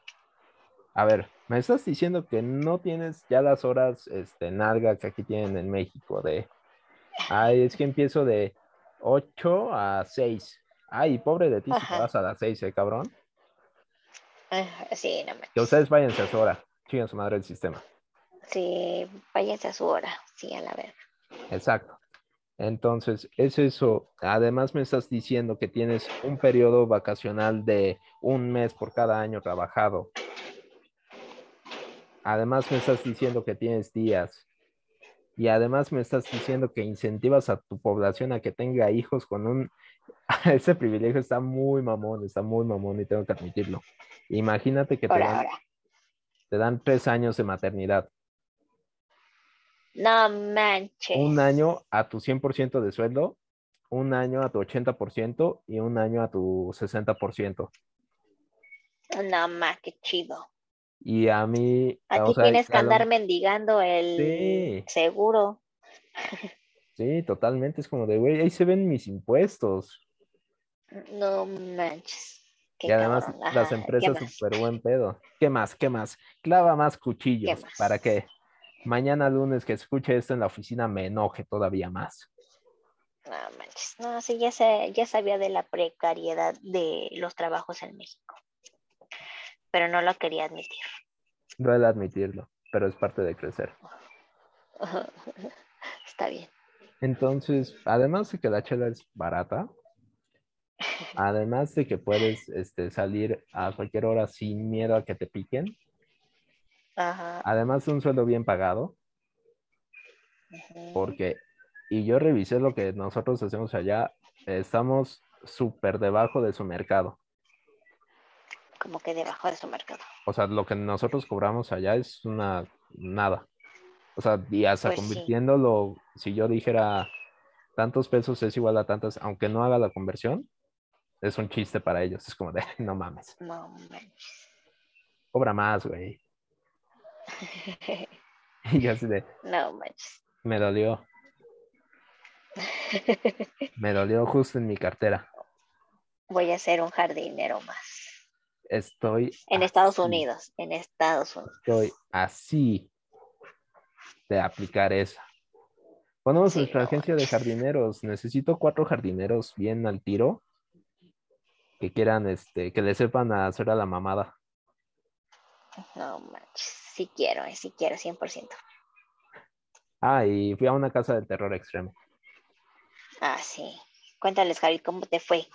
a ver, me estás diciendo que no tienes ya las horas, este, nalga que aquí tienen en México de, ay, es que empiezo de 8 a 6. Ay, pobre de ti si te vas a las 6, eh, cabrón. Ajá, Sí, no manches. Que ustedes váyanse a su hora, chingan su madre el sistema. Sí, váyanse a su hora. Sí, a la verga. Exacto. Entonces, es eso. Además, me estás diciendo que tienes un periodo vacacional de un mes por cada año trabajado. Además, me estás diciendo que tienes días. Y además me estás diciendo que incentivas a tu población a que tenga hijos con un... Ese privilegio está muy mamón, está muy mamón y tengo que admitirlo. Imagínate que te dan, te dan tres años de maternidad. No manches. un año a tu 100% de sueldo, un año a tu 80% y un año a tu 60%. No más, qué chido. Y a mí, Aquí o sea, tienes que lo- andar mendigando el Sí. seguro. Sí, totalmente. Es como de, güey, ahí se ven mis impuestos. No manches. Qué y además cabrón. las Ajá, ¿qué empresas súper buen pedo. ¿Qué más? ¿Qué más? Clava más cuchillos más? para que mañana lunes que escuche esto en la oficina me enoje todavía más. No manches. No, sí, ya, sé, ya sabía de la precariedad de los trabajos en México. Pero no lo quería admitir. Duele admitirlo, pero es parte de crecer. Está bien. Entonces, además de que la chela es barata, además de que puedes este, salir a cualquier hora sin miedo a que te piquen, Ajá. además de un sueldo bien pagado, porque, y yo revisé lo que nosotros hacemos allá, estamos súper debajo de su mercado. Como que debajo de su mercado. O sea, lo que nosotros cobramos allá es una nada. O sea, y hasta Pues sí. convirtiéndolo, si yo dijera tantos pesos es igual a tantas, aunque no haga la conversión, es un chiste para ellos. Es como de, no mames, No manches. cobra más, güey. Y yo así de, no manches. me dolió, me dolió justo en mi cartera. Voy a ser un jardinero más. Estoy En Estados Unidos. En Estados Unidos. Estoy así de aplicar esa. Ponemos Sí, nuestra no agencia de jardineros. Necesito cuatro jardineros bien al tiro que quieran, este, que le sepan a hacer a la mamada. No manches. Sí quiero, eh, sí quiero, 100%. Ah, y fui a una casa del terror extremo. Ah, sí. Cuéntales, Javi, ¿cómo te fue?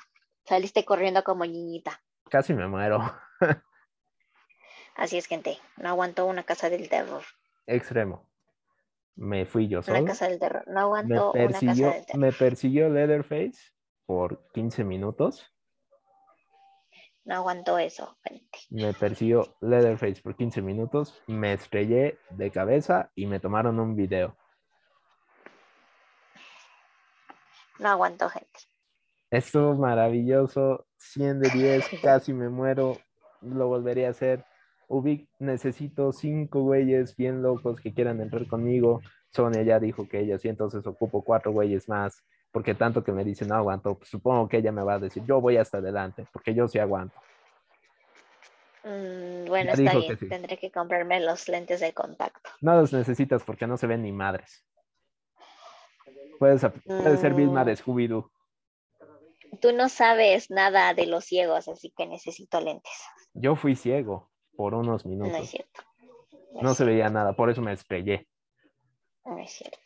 Saliste corriendo como niñita. Casi me muero. Así es, gente. No aguantó una casa del terror. Extremo. Me fui yo Una solo. casa del terror. No Me aguantó una casa persiguió, del terror. me persiguió Leatherface por 15 minutos. No aguantó eso, gente. Me persiguió Leatherface por 15 minutos. Me estrellé de cabeza y me tomaron un video. No aguantó, gente. Estuvo maravilloso, 100 de 10, casi me muero, lo volvería a hacer. Ubic, necesito cinco güeyes bien locos que quieran entrar conmigo. Sonia ya dijo que ella sí, entonces ocupo cuatro güeyes más, porque tanto que me dice no aguanto, pues supongo que ella me va a decir yo voy hasta adelante, porque yo sí aguanto. Mm, bueno, Ya está bien. que sí. Tendré que comprarme los lentes de contacto. No los necesitas porque no se ven ni madres. Puedes ser Vilma de Mm. Scooby-Doo. Tú no sabes nada de los ciegos, así que necesito lentes. Yo fui ciego por unos No es minutos. cierto. No es se veía nada, por eso me estrellé. No es cierto.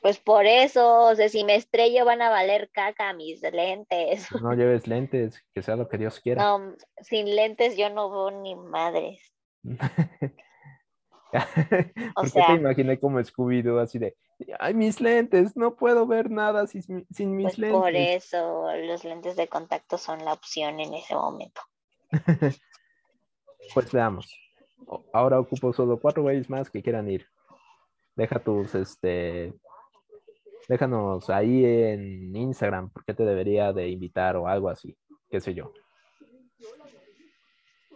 Pues por eso, o sea, si me estrello van a valer caca mis lentes. No lleves lentes, que sea lo que Dios quiera. No, sin lentes yo no veo ni madres. ¿Por qué sea- te imaginé como Scooby-Doo así de, ay, mis lentes, no puedo ver nada sin, sin mis Pues lentes? por eso los lentes de contacto son la opción en ese momento. Pues veamos. Ahora ocupo solo cuatro güeyes más que quieran ir. Deja tus, este, déjanos ahí en Instagram, porque te debería de invitar o algo así, qué sé yo.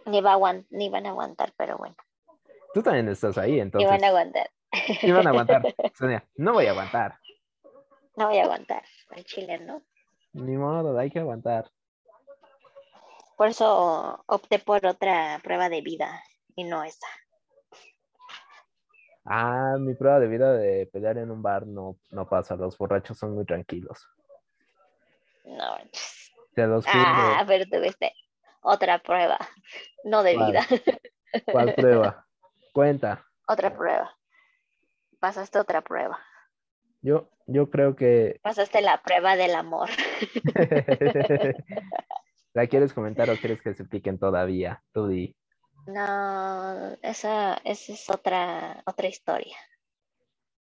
Ni, va a aguant- ni van a aguantar, pero bueno, Tú también estás ahí, entonces. van a aguantar. sí van a aguantar. Sonia, no voy a aguantar. No voy a aguantar al chile, ¿no? Ni modo, hay que aguantar. Por eso opté por otra prueba de vida y no esa. Ah, mi prueba de vida de pelear en un bar no, no pasa. Los borrachos son muy tranquilos. No. Se los. Ah, pero tuviste otra prueba, no de ¿Cuál? vida, ¿Cuál prueba? Cuenta. otra prueba. Pasaste otra prueba. Yo, yo creo que. Pasaste la prueba del amor. ¿La quieres comentar o quieres que se piquen todavía? Tú di. No, esa, esa es otra, otra historia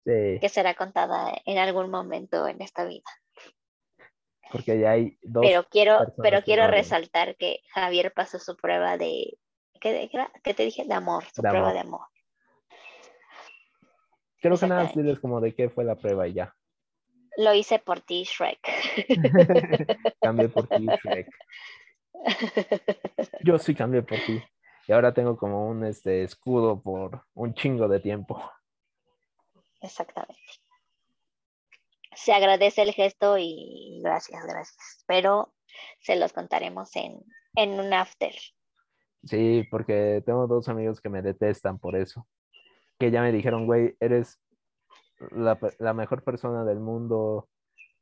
Sí, que será contada en algún momento en esta vida. porque ya hay dos. Pero quiero, pero quiero resaltar que Javier pasó su prueba de, ¿qué, te dije? De amor, su De prueba amor. de amor. Creo que nada, diles como de qué fue la prueba y ya. Lo hice por ti, Shrek. cambié por ti, Shrek. Yo sí cambié por ti. Y ahora tengo como un este, escudo por un chingo de tiempo. Exactamente. Se agradece el gesto y gracias, gracias. Pero se los contaremos en, en un after. Sí, porque tengo dos amigos que me detestan por eso. Que ya me dijeron, güey, eres la, mejor persona del mundo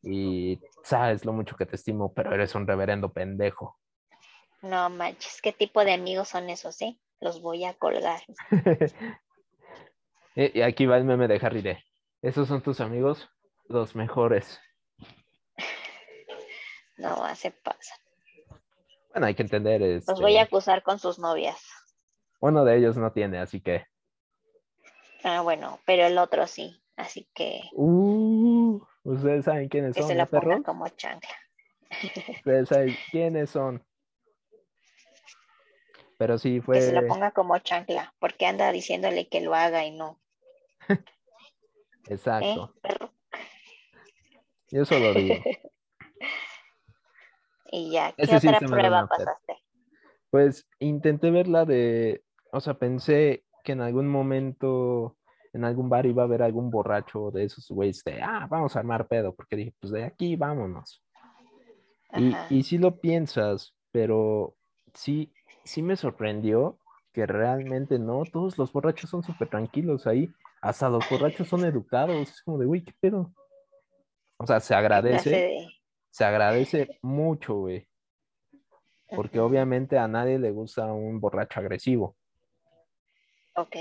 y sabes lo mucho que te estimo, pero eres un reverendo pendejo. No manches, ¿qué tipo de amigos son esos, eh? Los voy a colgar. y y aquí va el meme de Harry esos son tus amigos, los mejores. No, se pasa. Bueno, hay que entender, Los este, voy a acusar con sus novias. uno de ellos no tiene, así que, Ah, bueno, pero el otro sí. Así que uh, ustedes saben quiénes que son, se ¿no, lo ponga perros? como chancla. Ustedes saben quiénes son. Pero sí fue... Que se lo ponga como chancla, porque anda diciéndole que lo haga y no. ¿Eh, Exacto. perro? Yo solo digo. Y ya, ¿qué Ese sí otra un prueba pasaste? Pues intenté verla de, o sea, pensé que en algún momento, en algún bar iba a haber algún borracho de esos güeyes de, ah, vamos a armar pedo, porque dije, pues de aquí vámonos. Y, y sí lo piensas, pero sí, sí me sorprendió que realmente no, todos los borrachos son súper tranquilos ahí, hasta los borrachos son educados, es como de, güey, ¿qué pedo? O sea, se ¿Qué clase agradece, de- se agradece mucho, güey. porque obviamente a nadie le gusta un borracho agresivo, Ok,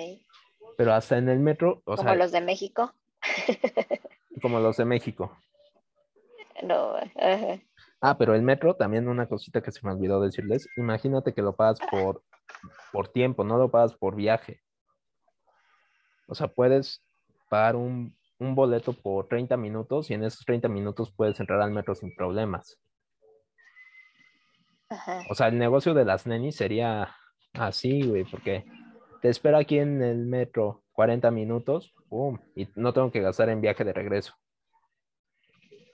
pero hasta en el metro, o como sea, los de México. como los de México. No, ajá. Ah, pero el metro, también una cosita que se me olvidó decirles, imagínate que lo pagas por, por tiempo, no lo pagas por viaje. O sea, puedes pagar un, un boleto por 30 minutos y en esos 30 minutos puedes entrar al metro sin problemas. Ajá. O sea, el negocio de las nenis sería así, güey, porque te espero aquí en el metro 40 minutos, pum, y no tengo que gastar en viaje de regreso.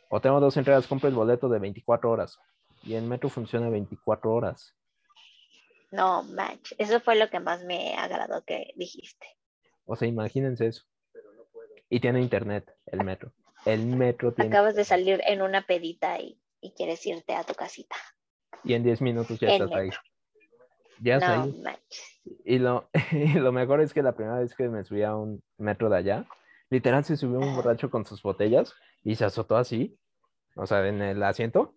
O tengo dos entregas, compro el boleto de 24 horas y el metro funciona 24 horas. No, match. Eso fue lo que más me agradó que dijiste. O sea, imagínense eso. Y tiene internet, el metro. El metro tiene... Acabas de salir en una pedita y, y quieres irte a tu casita. Y en 10 minutos ya El estás ahí. Ya No, ahí. Y lo, y lo mejor es que la primera vez que me subí a un metro de allá, literal se subió un borracho con sus botellas y se azotó así, o sea, en el asiento,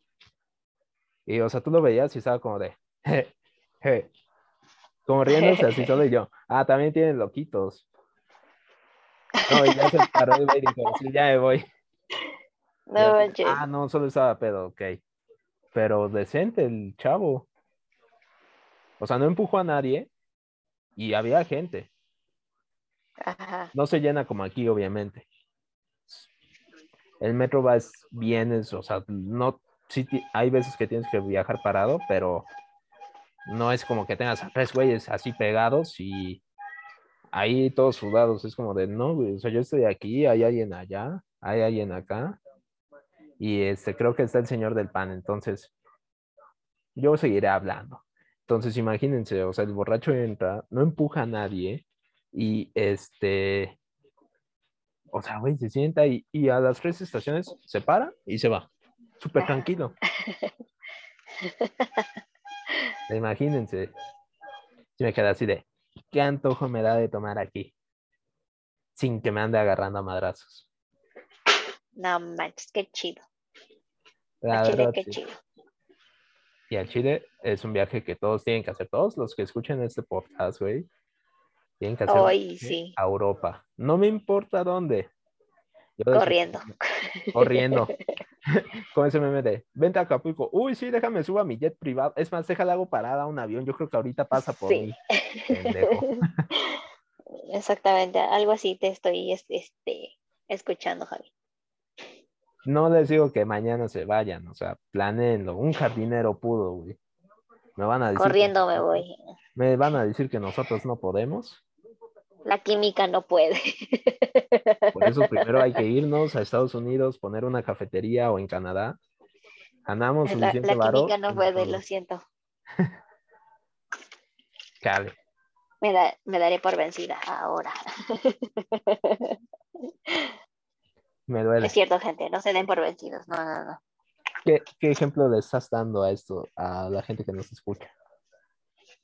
Y, o sea, tú lo veías y estaba como de, je, je. Como riéndose así solo y yo, ah, también tienen loquitos. No, ya se paró el dijo, sí, ya me voy. No manches. Ah, no, solo estaba pedo, ok. Pero decente el chavo. O sea, no empujó a nadie y había gente. Ajá. No se llena como aquí, obviamente. El metro va es, vienes, o sea, no, sí hay veces que tienes que viajar parado, pero no es como que tengas a tres güeyes así pegados y ahí todos sudados. Es como de, no, güey, o sea, yo estoy aquí, hay alguien allá, hay alguien acá. Y este, creo que está el señor del pan, entonces yo seguiré hablando. Entonces, imagínense, o sea, el borracho entra, no empuja a nadie y este, o sea, güey, se sienta y, y a las tres estaciones se para y se va. Súper tranquilo. Imagínense. Si me queda así de, ¿qué antojo me da de tomar aquí? Sin que me ande agarrando a madrazos. No manches, qué chido. La Chile, verdad, qué sí. chido. Y a Chile es un viaje que todos tienen que hacer, todos los que escuchen este podcast, güey. Tienen que hacer viaje sí. a Europa. No me importa dónde. Yo Corriendo. Corriendo. Con ese meme de, vente a Acapulco. Uy, sí, déjame suba a mi jet privado. Es más, déjala hago parada a un avión. Yo creo que ahorita pasa por Sí. mí. Exactamente, algo así te estoy es- este, escuchando, Javi. No les digo que mañana se vayan, o sea, planeenlo. Un jardinero pudo, güey. Me van a decir. que Corriendo me voy. Me van a decir que nosotros no podemos. La química no puede. Por eso primero hay que irnos a Estados Unidos, poner una cafetería o en Canadá. Ganamos La, suficiente la química no puede, lo siento. Cale. Me, da- me daré por vencida ahora. Me duele. Es cierto, gente, no se den por vencidos. No, no, no. ¿Qué, qué ejemplo le estás dando a esto, a la gente que nos escucha?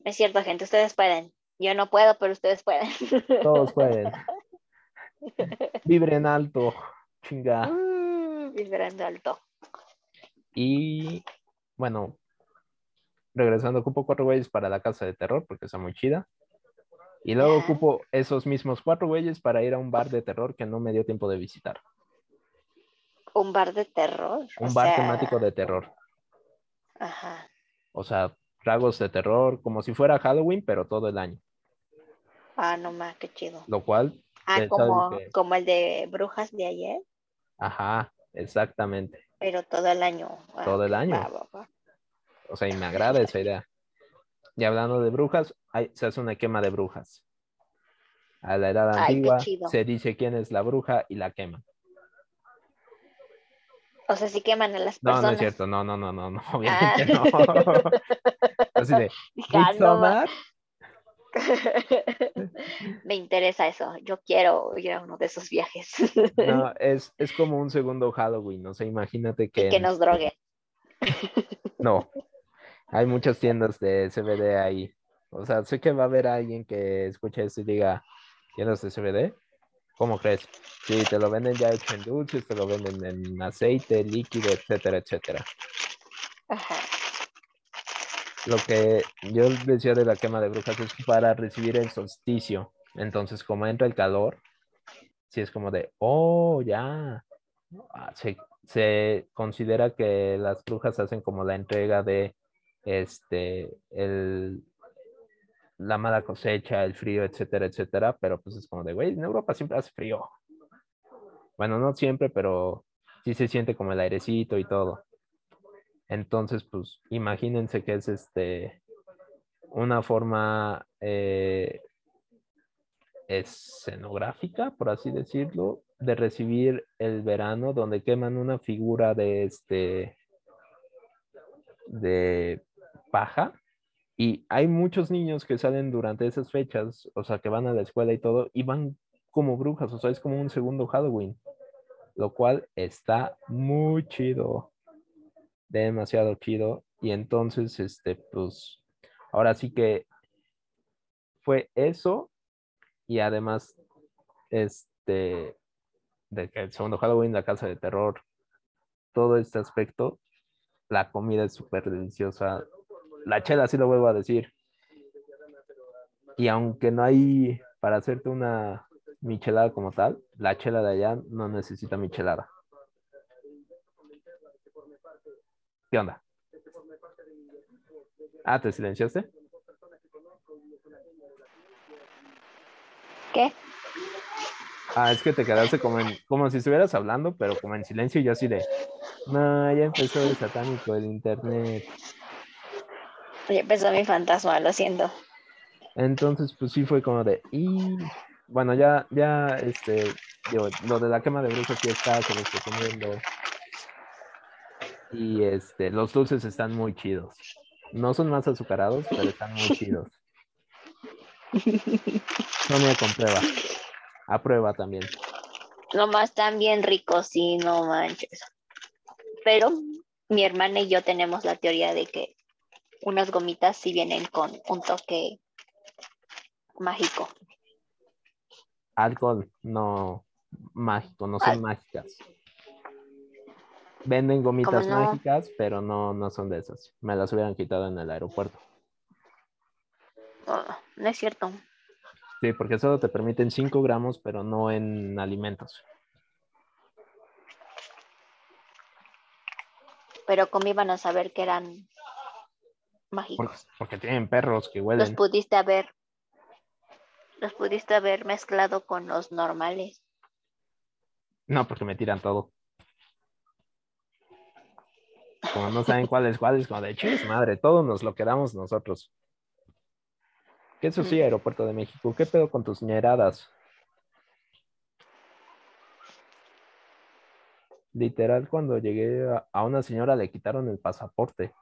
Es cierto, gente, ustedes pueden. Yo no puedo, pero ustedes pueden. Todos pueden. Vibren alto, chinga. Mm, vibrando alto. Y bueno, regresando, ocupo cuatro güeyes para la casa de terror porque está muy chida. Y luego ocupo esos mismos cuatro güeyes para ir a un bar de terror que no me dio tiempo de visitar. Un bar de terror. Un o bar sea, temático de terror. Ajá. O sea, tragos de terror, como si fuera Halloween, pero todo el año. Ah, no más, qué chido. Lo cual, Ah, como, que- como el de brujas de ayer, ajá, exactamente. pero todo el año. Ah, Todo el año. va, va, va. O sea, y me agrada esa idea. Y hablando de brujas, hay- se hace una quema de brujas. A la edad Ay, antigua se dice quién es la bruja y la queman. O sea, sí queman a las No, personas. no es cierto, no, no, no, no, no, obviamente Ah. no. Así de, Dije, ah, Me interesa eso. Yo quiero ir a uno de esos viajes. no, es, es como un segundo Halloween, o sea, imagínate que, y que nos droguen. no, hay muchas tiendas de CBD ahí. O sea, sé que va a haber alguien que escuche esto y diga, ¿tiendas de CBD? ¿Cómo crees? Sí, te lo venden ya hecho en dulces, te lo venden en aceite, líquido, etcétera, etcétera. Ajá. Lo que yo decía de la quema de brujas es para recibir el solsticio. Entonces, como entra el calor, sí es como de, oh, ya. Ah, Se, se considera que las brujas hacen como la entrega de este, el, la mala cosecha, el frío, etcétera, etcétera. Pero pues es como de, güey, en Europa siempre hace frío. Bueno, no siempre, pero sí se siente como el airecito y todo. Entonces, pues imagínense que es este una forma eh, escenográfica, por así decirlo, de recibir el verano, donde queman una figura de este de paja. Y hay muchos niños que salen durante esas fechas, o sea, que van a la escuela y todo, y van como brujas, o sea, es como un segundo Halloween, lo cual está muy chido demasiado chido. Y entonces, este, pues, ahora sí que fue eso. Y además, este, de que el segundo Halloween, la casa de terror, todo este aspecto, la comida es súper deliciosa. La chela, sí lo vuelvo a decir. Y aunque no hay para hacerte una michelada como tal, la chela de allá no necesita michelada. ¿Qué onda? Ah, ¿te silenciaste? ¿Qué? Ah, es que te quedaste como, en- como si estuvieras hablando, pero como en silencio y yo así de, no, ya empezó el satánico el internet. Ya empezó mi fantasma, lo siento. Entonces, pues sí fue como de, y bueno, ya, ya, este, digo, lo de la quema de brujas sí está, se lo estoy comiendo. Y este, los dulces están muy chidos. No son más azucarados, pero están muy chidos. Sonia comprueba. Aprueba también. Nomás están bien ricos, sí, no manches. Pero mi hermana y yo tenemos la teoría de que unas gomitas sí vienen con un toque mágico. Alcohol, no mágico, no son Al- mágicas. Venden gomitas no? mágicas, pero no, no son de esas. Me las hubieran quitado en el aeropuerto. Oh, no es cierto. Sí, porque solo te permiten 5 gramos, pero no en alimentos. Pero cómo iban a saber que eran Porque, mágicos. porque tienen perros que Los huelen. pudiste haber, los pudiste haber mezclado con los normales. No, porque me tiran todo. Como no saben cuál es cuál, es como de chis, madre, todo nos lo quedamos nosotros. Que eso sí, Mm. Aeropuerto de México, ¿qué pedo con tus ñeradas? Literal, cuando llegué a, a una señora le quitaron el pasaporte.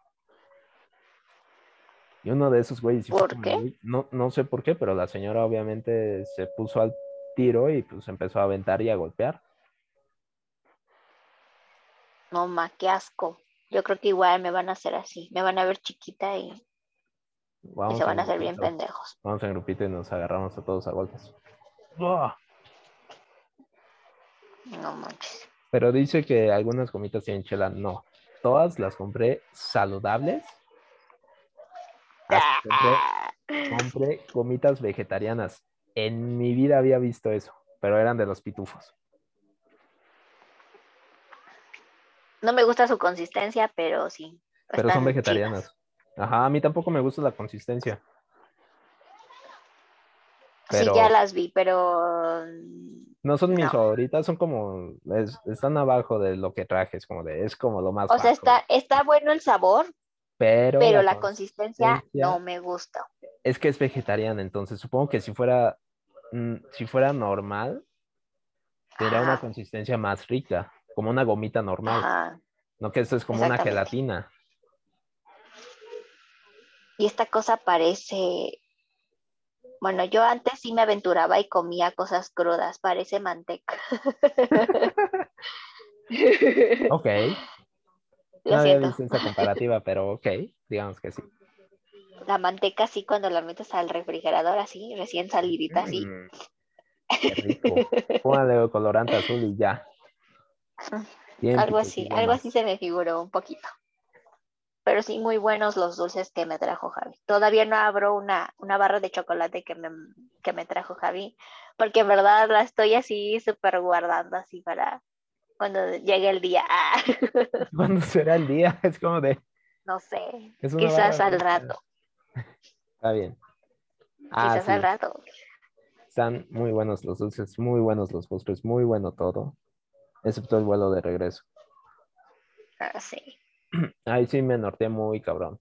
Y uno de esos güeyes. ¿Por como, qué? "Güey, No, no sé por qué, pero la señora obviamente se puso al tiro y pues empezó a aventar y a golpear. No, ma, qué asco. Yo creo que igual me van a hacer así. Me van a ver chiquita y, se van a hacer bien pendejos. Vamos en grupito y nos agarramos a todos a golpes. No manches. Pero dice que algunas gomitas tienen chela. No. Todas las compré saludables. Compré, compré gomitas vegetarianas. En mi vida había visto eso, pero eran de los pitufos. No me gusta su consistencia, pero sí. Pero son vegetarianas. chidas. Ajá, a mí tampoco me gusta la consistencia. Pero- Sí, ya las vi, pero No son mis No. favoritas, son como, es- están abajo de lo que traje, es como de, es como lo más o sea, está, está bueno el sabor, pero, pero la la consistencia consistencia- no me gusta. es que es vegetariana, entonces supongo que si fuera, mm, si fuera normal, tendría una consistencia más rica, como una gomita normal, ajá. no que esto es como una gelatina. Y esta cosa parece, bueno, yo antes sí me aventuraba y comía cosas crudas, parece manteca. Ok, no Lo había siento. visto esa comparativa, pero ok, digamos que sí. La manteca así cuando la metes al refrigerador así, recién salidita así. Mm, qué rico. Póngale colorante azul y ya. Bien Algo así, algo así se me figuró un poquito. Pero sí, muy buenos los dulces que me trajo Javi. Todavía no abro una, una barra de chocolate que me, que me trajo Javi, porque en verdad la estoy así súper guardando así para cuando llegue el día. Ah, ¿Cuándo será el día? Es como de, no sé, quizás barra al rato, está bien. Ah, quizás sí. al rato. Están muy buenos los dulces, muy buenos los postres, muy bueno todo, excepto el vuelo de regreso. Ah, sí. Ahí sí me norteé muy cabrón.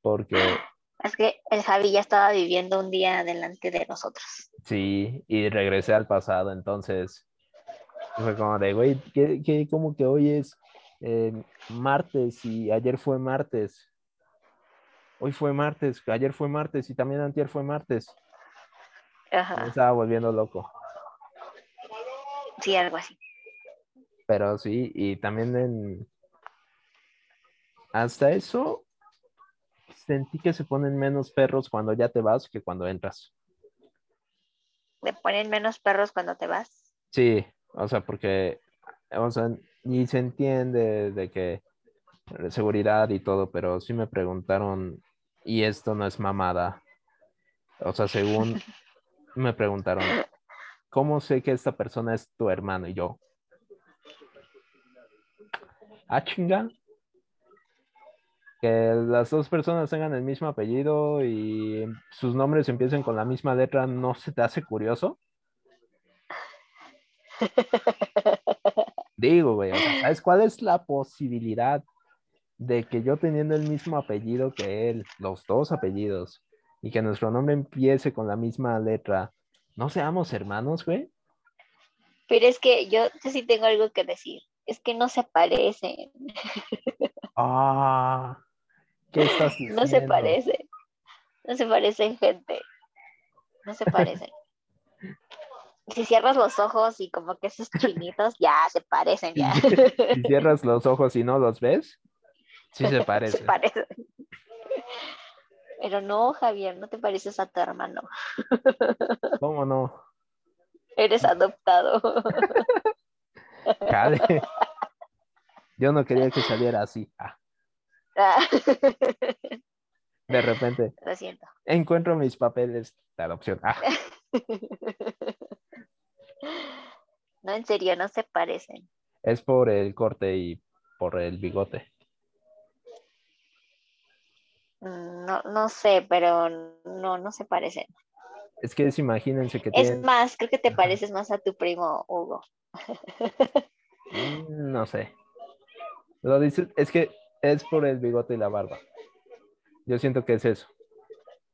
Porque Es que el Javi ya estaba viviendo un día delante de nosotros. sí, y regresé al pasado, entonces fue como de, güey, ¿qué, qué, cómo que hoy es eh, martes y ayer fue martes? Hoy fue martes, ayer fue martes y también antier fue martes. Me Ajá, estaba volviendo loco. Sí, algo así. Pero sí, y también en... Hasta eso, sentí que se ponen menos perros cuando ya te vas que cuando entras. ¿Le ponen menos perros cuando te vas? Sí, o sea, porque o sea, y se entiende de que seguridad y todo, pero sí me preguntaron, y esto no es mamada. O sea, según me preguntaron, ¿cómo sé que esta persona es tu hermano? Y yo, ah, chinga. Que las dos personas tengan el mismo apellido y sus nombres empiecen con la misma letra, ¿no se te hace curioso? Digo, güey, o sea, ¿sabes cuál es la posibilidad de que yo teniendo el mismo apellido que él, los dos apellidos, y que nuestro nombre empiece con la misma letra, no seamos hermanos, güey? Pero es que yo, yo sí tengo algo que decir. Es que no se parecen. Ah, ¿qué estás diciendo? No se parecen. No se parecen, gente. No se parecen. Si cierras los ojos y como que esos chinitos ya se parecen ya. Si cierras los ojos y no los ves, sí se Se parecen. Pero no, Javier, no te pareces a tu hermano. ¿Cómo no? Eres adoptado. Jale. Yo no quería que saliera así. Ah, Ah. de repente Lo siento. encuentro mis papeles de adopción. Ah, No, en serio, no se parecen. es por el corte y por el bigote. Mm, No, no sé, pero no, no se parecen. Es que es, imagínense que Es tienen, más, creo que te pareces más a tu primo Hugo. Mm, no sé. Lo dices, es que es por el bigote y la barba. Yo siento que es eso.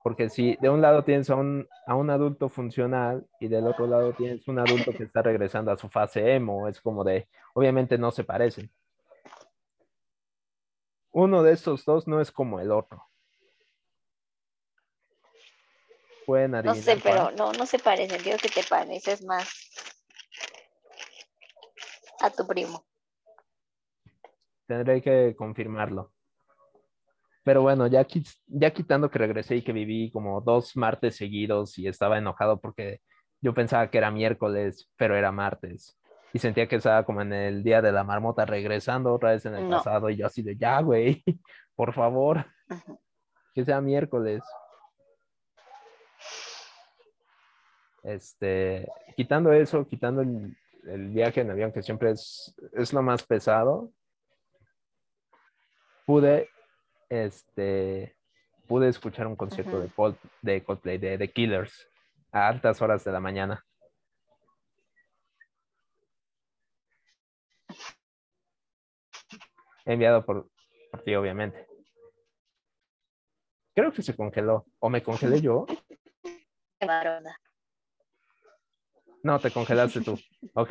Porque si de un lado tienes a un, a un adulto funcional y del otro lado tienes un adulto que está regresando a su fase emo, es como de, obviamente no se parecen. Uno de estos dos no es como el otro. Pueden No sé, pero no, no se parecen. Digo que te pareces más a tu primo. Tendré que confirmarlo. Pero bueno, ya, ya quitando que regresé y que viví como dos martes seguidos y estaba enojado porque yo pensaba que era miércoles, pero era martes. Y sentía que estaba como en el día de la marmota regresando otra vez en el No. pasado y yo así de, ya, güey, por favor, que sea miércoles. Este, quitando eso, quitando el, el viaje en avión, que siempre es, es lo más pesado, pude, este, pude escuchar un concierto de, Cold- de Coldplay, de The Killers, a altas horas de la mañana. Enviado por, por ti, obviamente. Creo que se congeló. ¿O me congelé yo? Qué varona. No, te congelaste tú. Ok.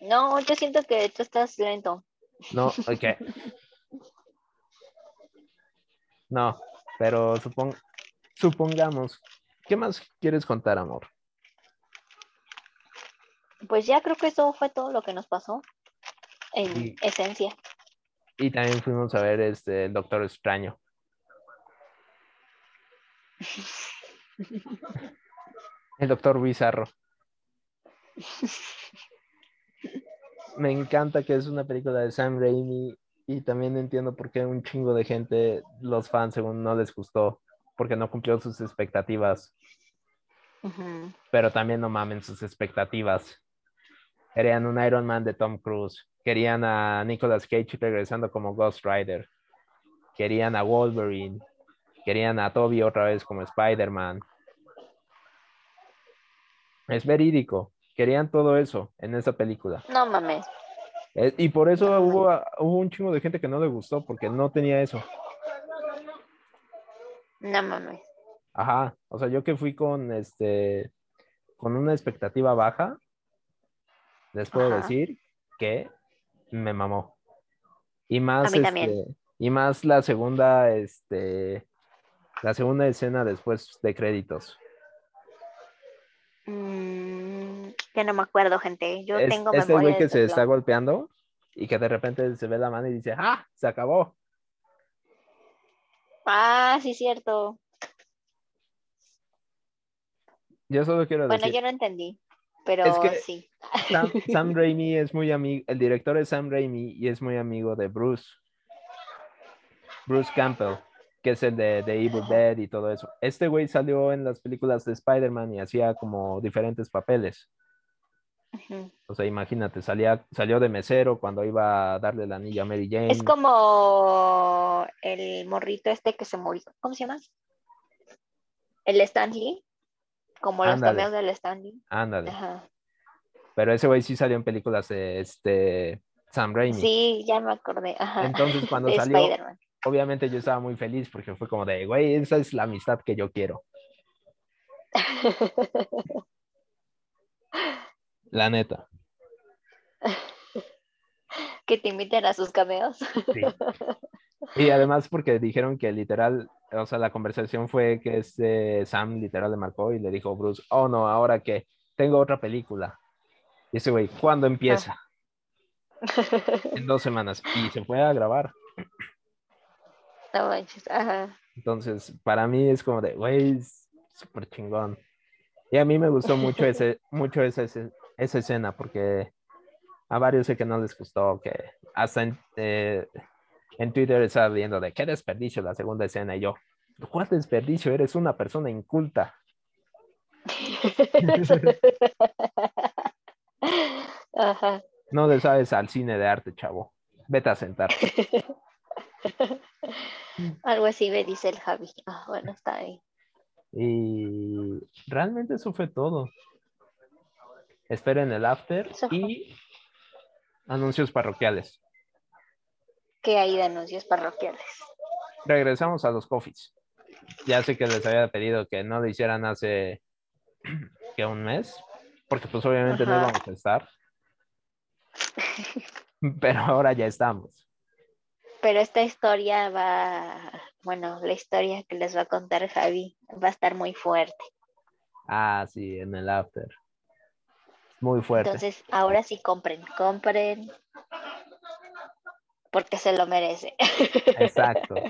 No, yo siento que tú estás lento. No, ok. No, pero supon- supongamos. ¿Qué más quieres contar, amor? Pues ya creo que eso fue todo lo que nos pasó. En Sí. esencia. Y también fuimos a ver este el Doctor Extraño. El Doctor Bizarro. Me encanta que es una película de Sam Raimi y también entiendo por qué un chingo de gente, los fans, según no les gustó, porque no cumplió sus expectativas. Pero también no mamen sus expectativas. Querían un Iron Man de Tom Cruise, querían a Nicolas Cage regresando como Ghost Rider, querían a Wolverine, querían a Toby otra vez como Spider-Man. Es verídico, querían todo eso en esa película. No mames. Eh, Y por eso hubo, hubo un chingo de gente que no le gustó, porque no tenía eso. No mames. Ajá, o sea, yo que fui con este con una expectativa baja, les puedo Ajá. decir que me mamó. Y más este, y más la segunda este la segunda escena después de créditos. Mm, ya no me acuerdo, gente. Yo Es tengo este memoria güey que se está golpeando y que de repente se ve la mano y dice, "Ah, se acabó." Ah, sí, cierto. Yo solo quiero Bueno, decir, yo no entendí. pero Es que- sí. Sam, Sam Raimi es muy amigo, el director es Sam Raimi y es muy amigo de Bruce. Bruce Campbell, que es el de, de Evil Dead y todo eso. Este güey salió en las películas de Spider-Man y hacía como diferentes papeles. O sea, imagínate, salía, salió de mesero cuando iba a darle el anillo a Mary Jane. Es como el morrito este que se murió. ¿Cómo se llama? El Stanley. Como los Ándale. cameos del Stanley. Ándale. Ajá. Pero ese güey sí salió en películas de este Sam Raimi. Sí, ya me acordé. Ajá. Entonces, cuando de salió, Spider-Man. Obviamente yo estaba muy feliz porque fue como de, güey, esa es la amistad que yo quiero. La neta. que te inviten a sus cameos. Sí. Y además porque dijeron que literal, o sea, la conversación fue que este Sam literal le marcó y le dijo Bruce, oh no, ahora que tengo otra película. Y ese güey, ¿cuándo empieza? En dos semanas. Y se fue a grabar. No manches. Ajá. Entonces, para mí es como de, güey, súper chingón. Y a mí me gustó mucho, ese, mucho esa, esa escena porque a varios sé que no les gustó, que hasta en, eh, en Twitter estaba viendo de qué desperdicio la segunda escena y yo, ¿cuál desperdicio? Eres una persona inculta. Ajá. No le sabes al cine de arte, chavo. Vete a sentarte. Algo así me dice el Javi. Ah, bueno, está ahí. Y realmente eso fue todo. Esperen el after y anuncios parroquiales. ¿Qué hay de anuncios parroquiales? regresamos a los coffees. Ya sé que les había pedido que no lo hicieran hace que un mes, porque pues obviamente no íbamos a estar. Pero ahora ya estamos. Pero esta historia va, bueno, la historia que les va a contar Javi va a estar muy fuerte. Ah, sí, en el after. Muy fuerte. Entonces, ahora sí compren, compren, porque se lo merece. Exacto.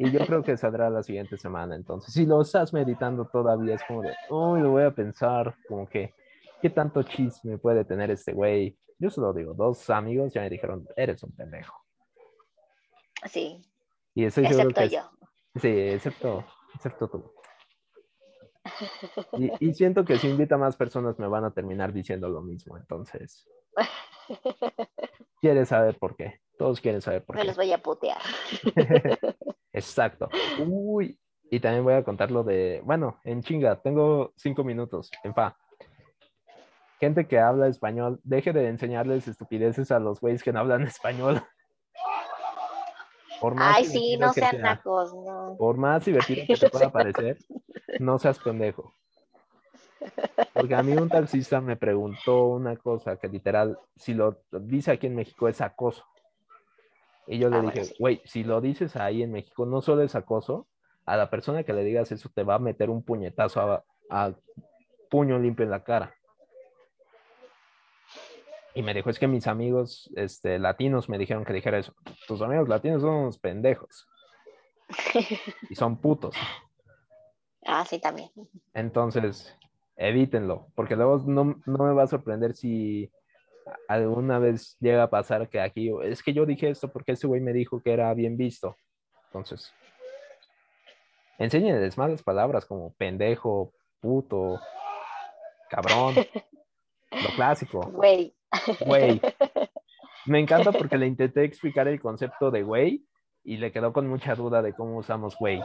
Y yo creo que saldrá la siguiente semana. Entonces, si lo estás meditando todavía, es como de, uy, lo voy a pensar, como que, ¿qué tanto chisme puede tener este güey? Yo se lo digo, dos amigos ya me dijeron, eres un pendejo. Sí, Y seguro excepto es- yo. Sí, excepto, excepto tú. Y, y siento que si invita a más personas me van a terminar diciendo lo mismo. Entonces, ¿quieres saber por qué? Todos quieren saber por Me qué. los voy a putear. Exacto. Uy, y también voy a contar lo de, bueno, en chinga, tengo cinco minutos, en fa. Gente que habla español, deje de enseñarles estupideces a los güeyes que no hablan español. Por más Ay, sí, no sean sea. nacos, no. Por más divertido que te pueda parecer, no seas pendejo. Porque a mí un taxista me preguntó una cosa que literal, si lo dice aquí en México es acoso. Y yo le Ah, bueno, dije, sí. güey, si lo dices ahí en México, no solo es acoso, a la persona que le digas eso te va a meter un puñetazo a, a puño limpio en la cara. Y me dijo, es que mis amigos este, latinos me dijeron que dijera eso. Tus amigos latinos son unos pendejos y son putos. Ah, sí, también. Entonces, evítenlo, porque luego no, no me va a sorprender si alguna vez llega a pasar que aquí, es que yo dije esto porque ese güey me dijo que era bien visto. Entonces, enséñenles malas palabras como pendejo, puto, cabrón, lo clásico, Güey. Güey. Me encanta porque le intenté explicar el concepto de güey y le quedó con mucha duda de cómo usamos güey.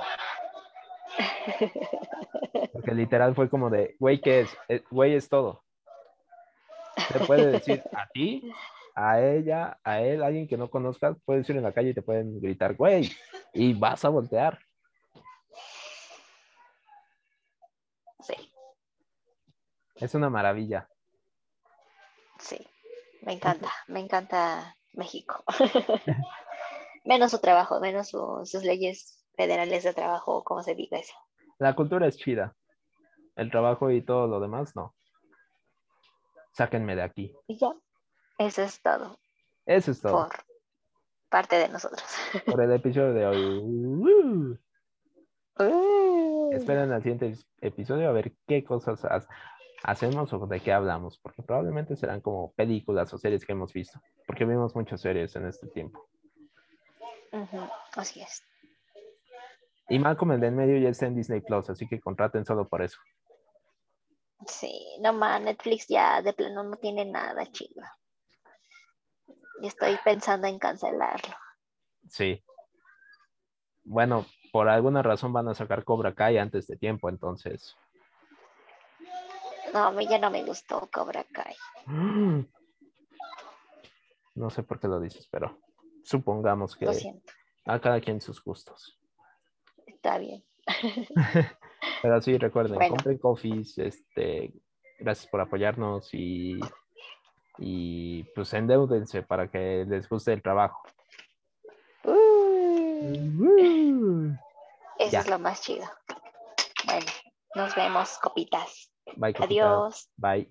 Porque literal fue como de, güey, ¿qué es? Eh, Güey es todo. Se puede decir a ti, a ella, a él, a alguien que no conozcas, puedes ir en la calle y te pueden gritar, güey, y vas a voltear. Sí, Es una maravilla. sí. Me encanta, me encanta México. menos su trabajo, menos su- sus leyes federales de trabajo, como se diga eso. La cultura es chida. El trabajo y todo lo demás, no. Sáquenme de aquí. Y ya, eso es todo Eso es todo por parte de nosotros. por el episodio de hoy. Uh. Uh. Esperen al siguiente episodio a ver qué cosas hace. Hacemos o de qué hablamos, porque probablemente serán como películas o series que hemos visto, porque vimos muchas series en este tiempo. Así es. Y Malcolm el de en medio ya está en Disney Plus, así que contraten solo por eso. Sí, no más, Netflix ya de plano no tiene nada chido. Y estoy pensando en cancelarlo. Sí. Bueno, por alguna razón van a sacar Cobra Kai antes de tiempo, entonces. No, a mí ya no me gustó Cobra Kai. No sé por qué lo dices, pero supongamos que Lo a cada quien sus gustos. está bien. Pero sí, recuerden, Bueno. compren coffees, este, gracias por apoyarnos y, y pues endeudense para que les guste el trabajo. Uh, eso Ya. es lo más chido. Bueno, nos vemos, copitas. Bye. Adiós. Bye.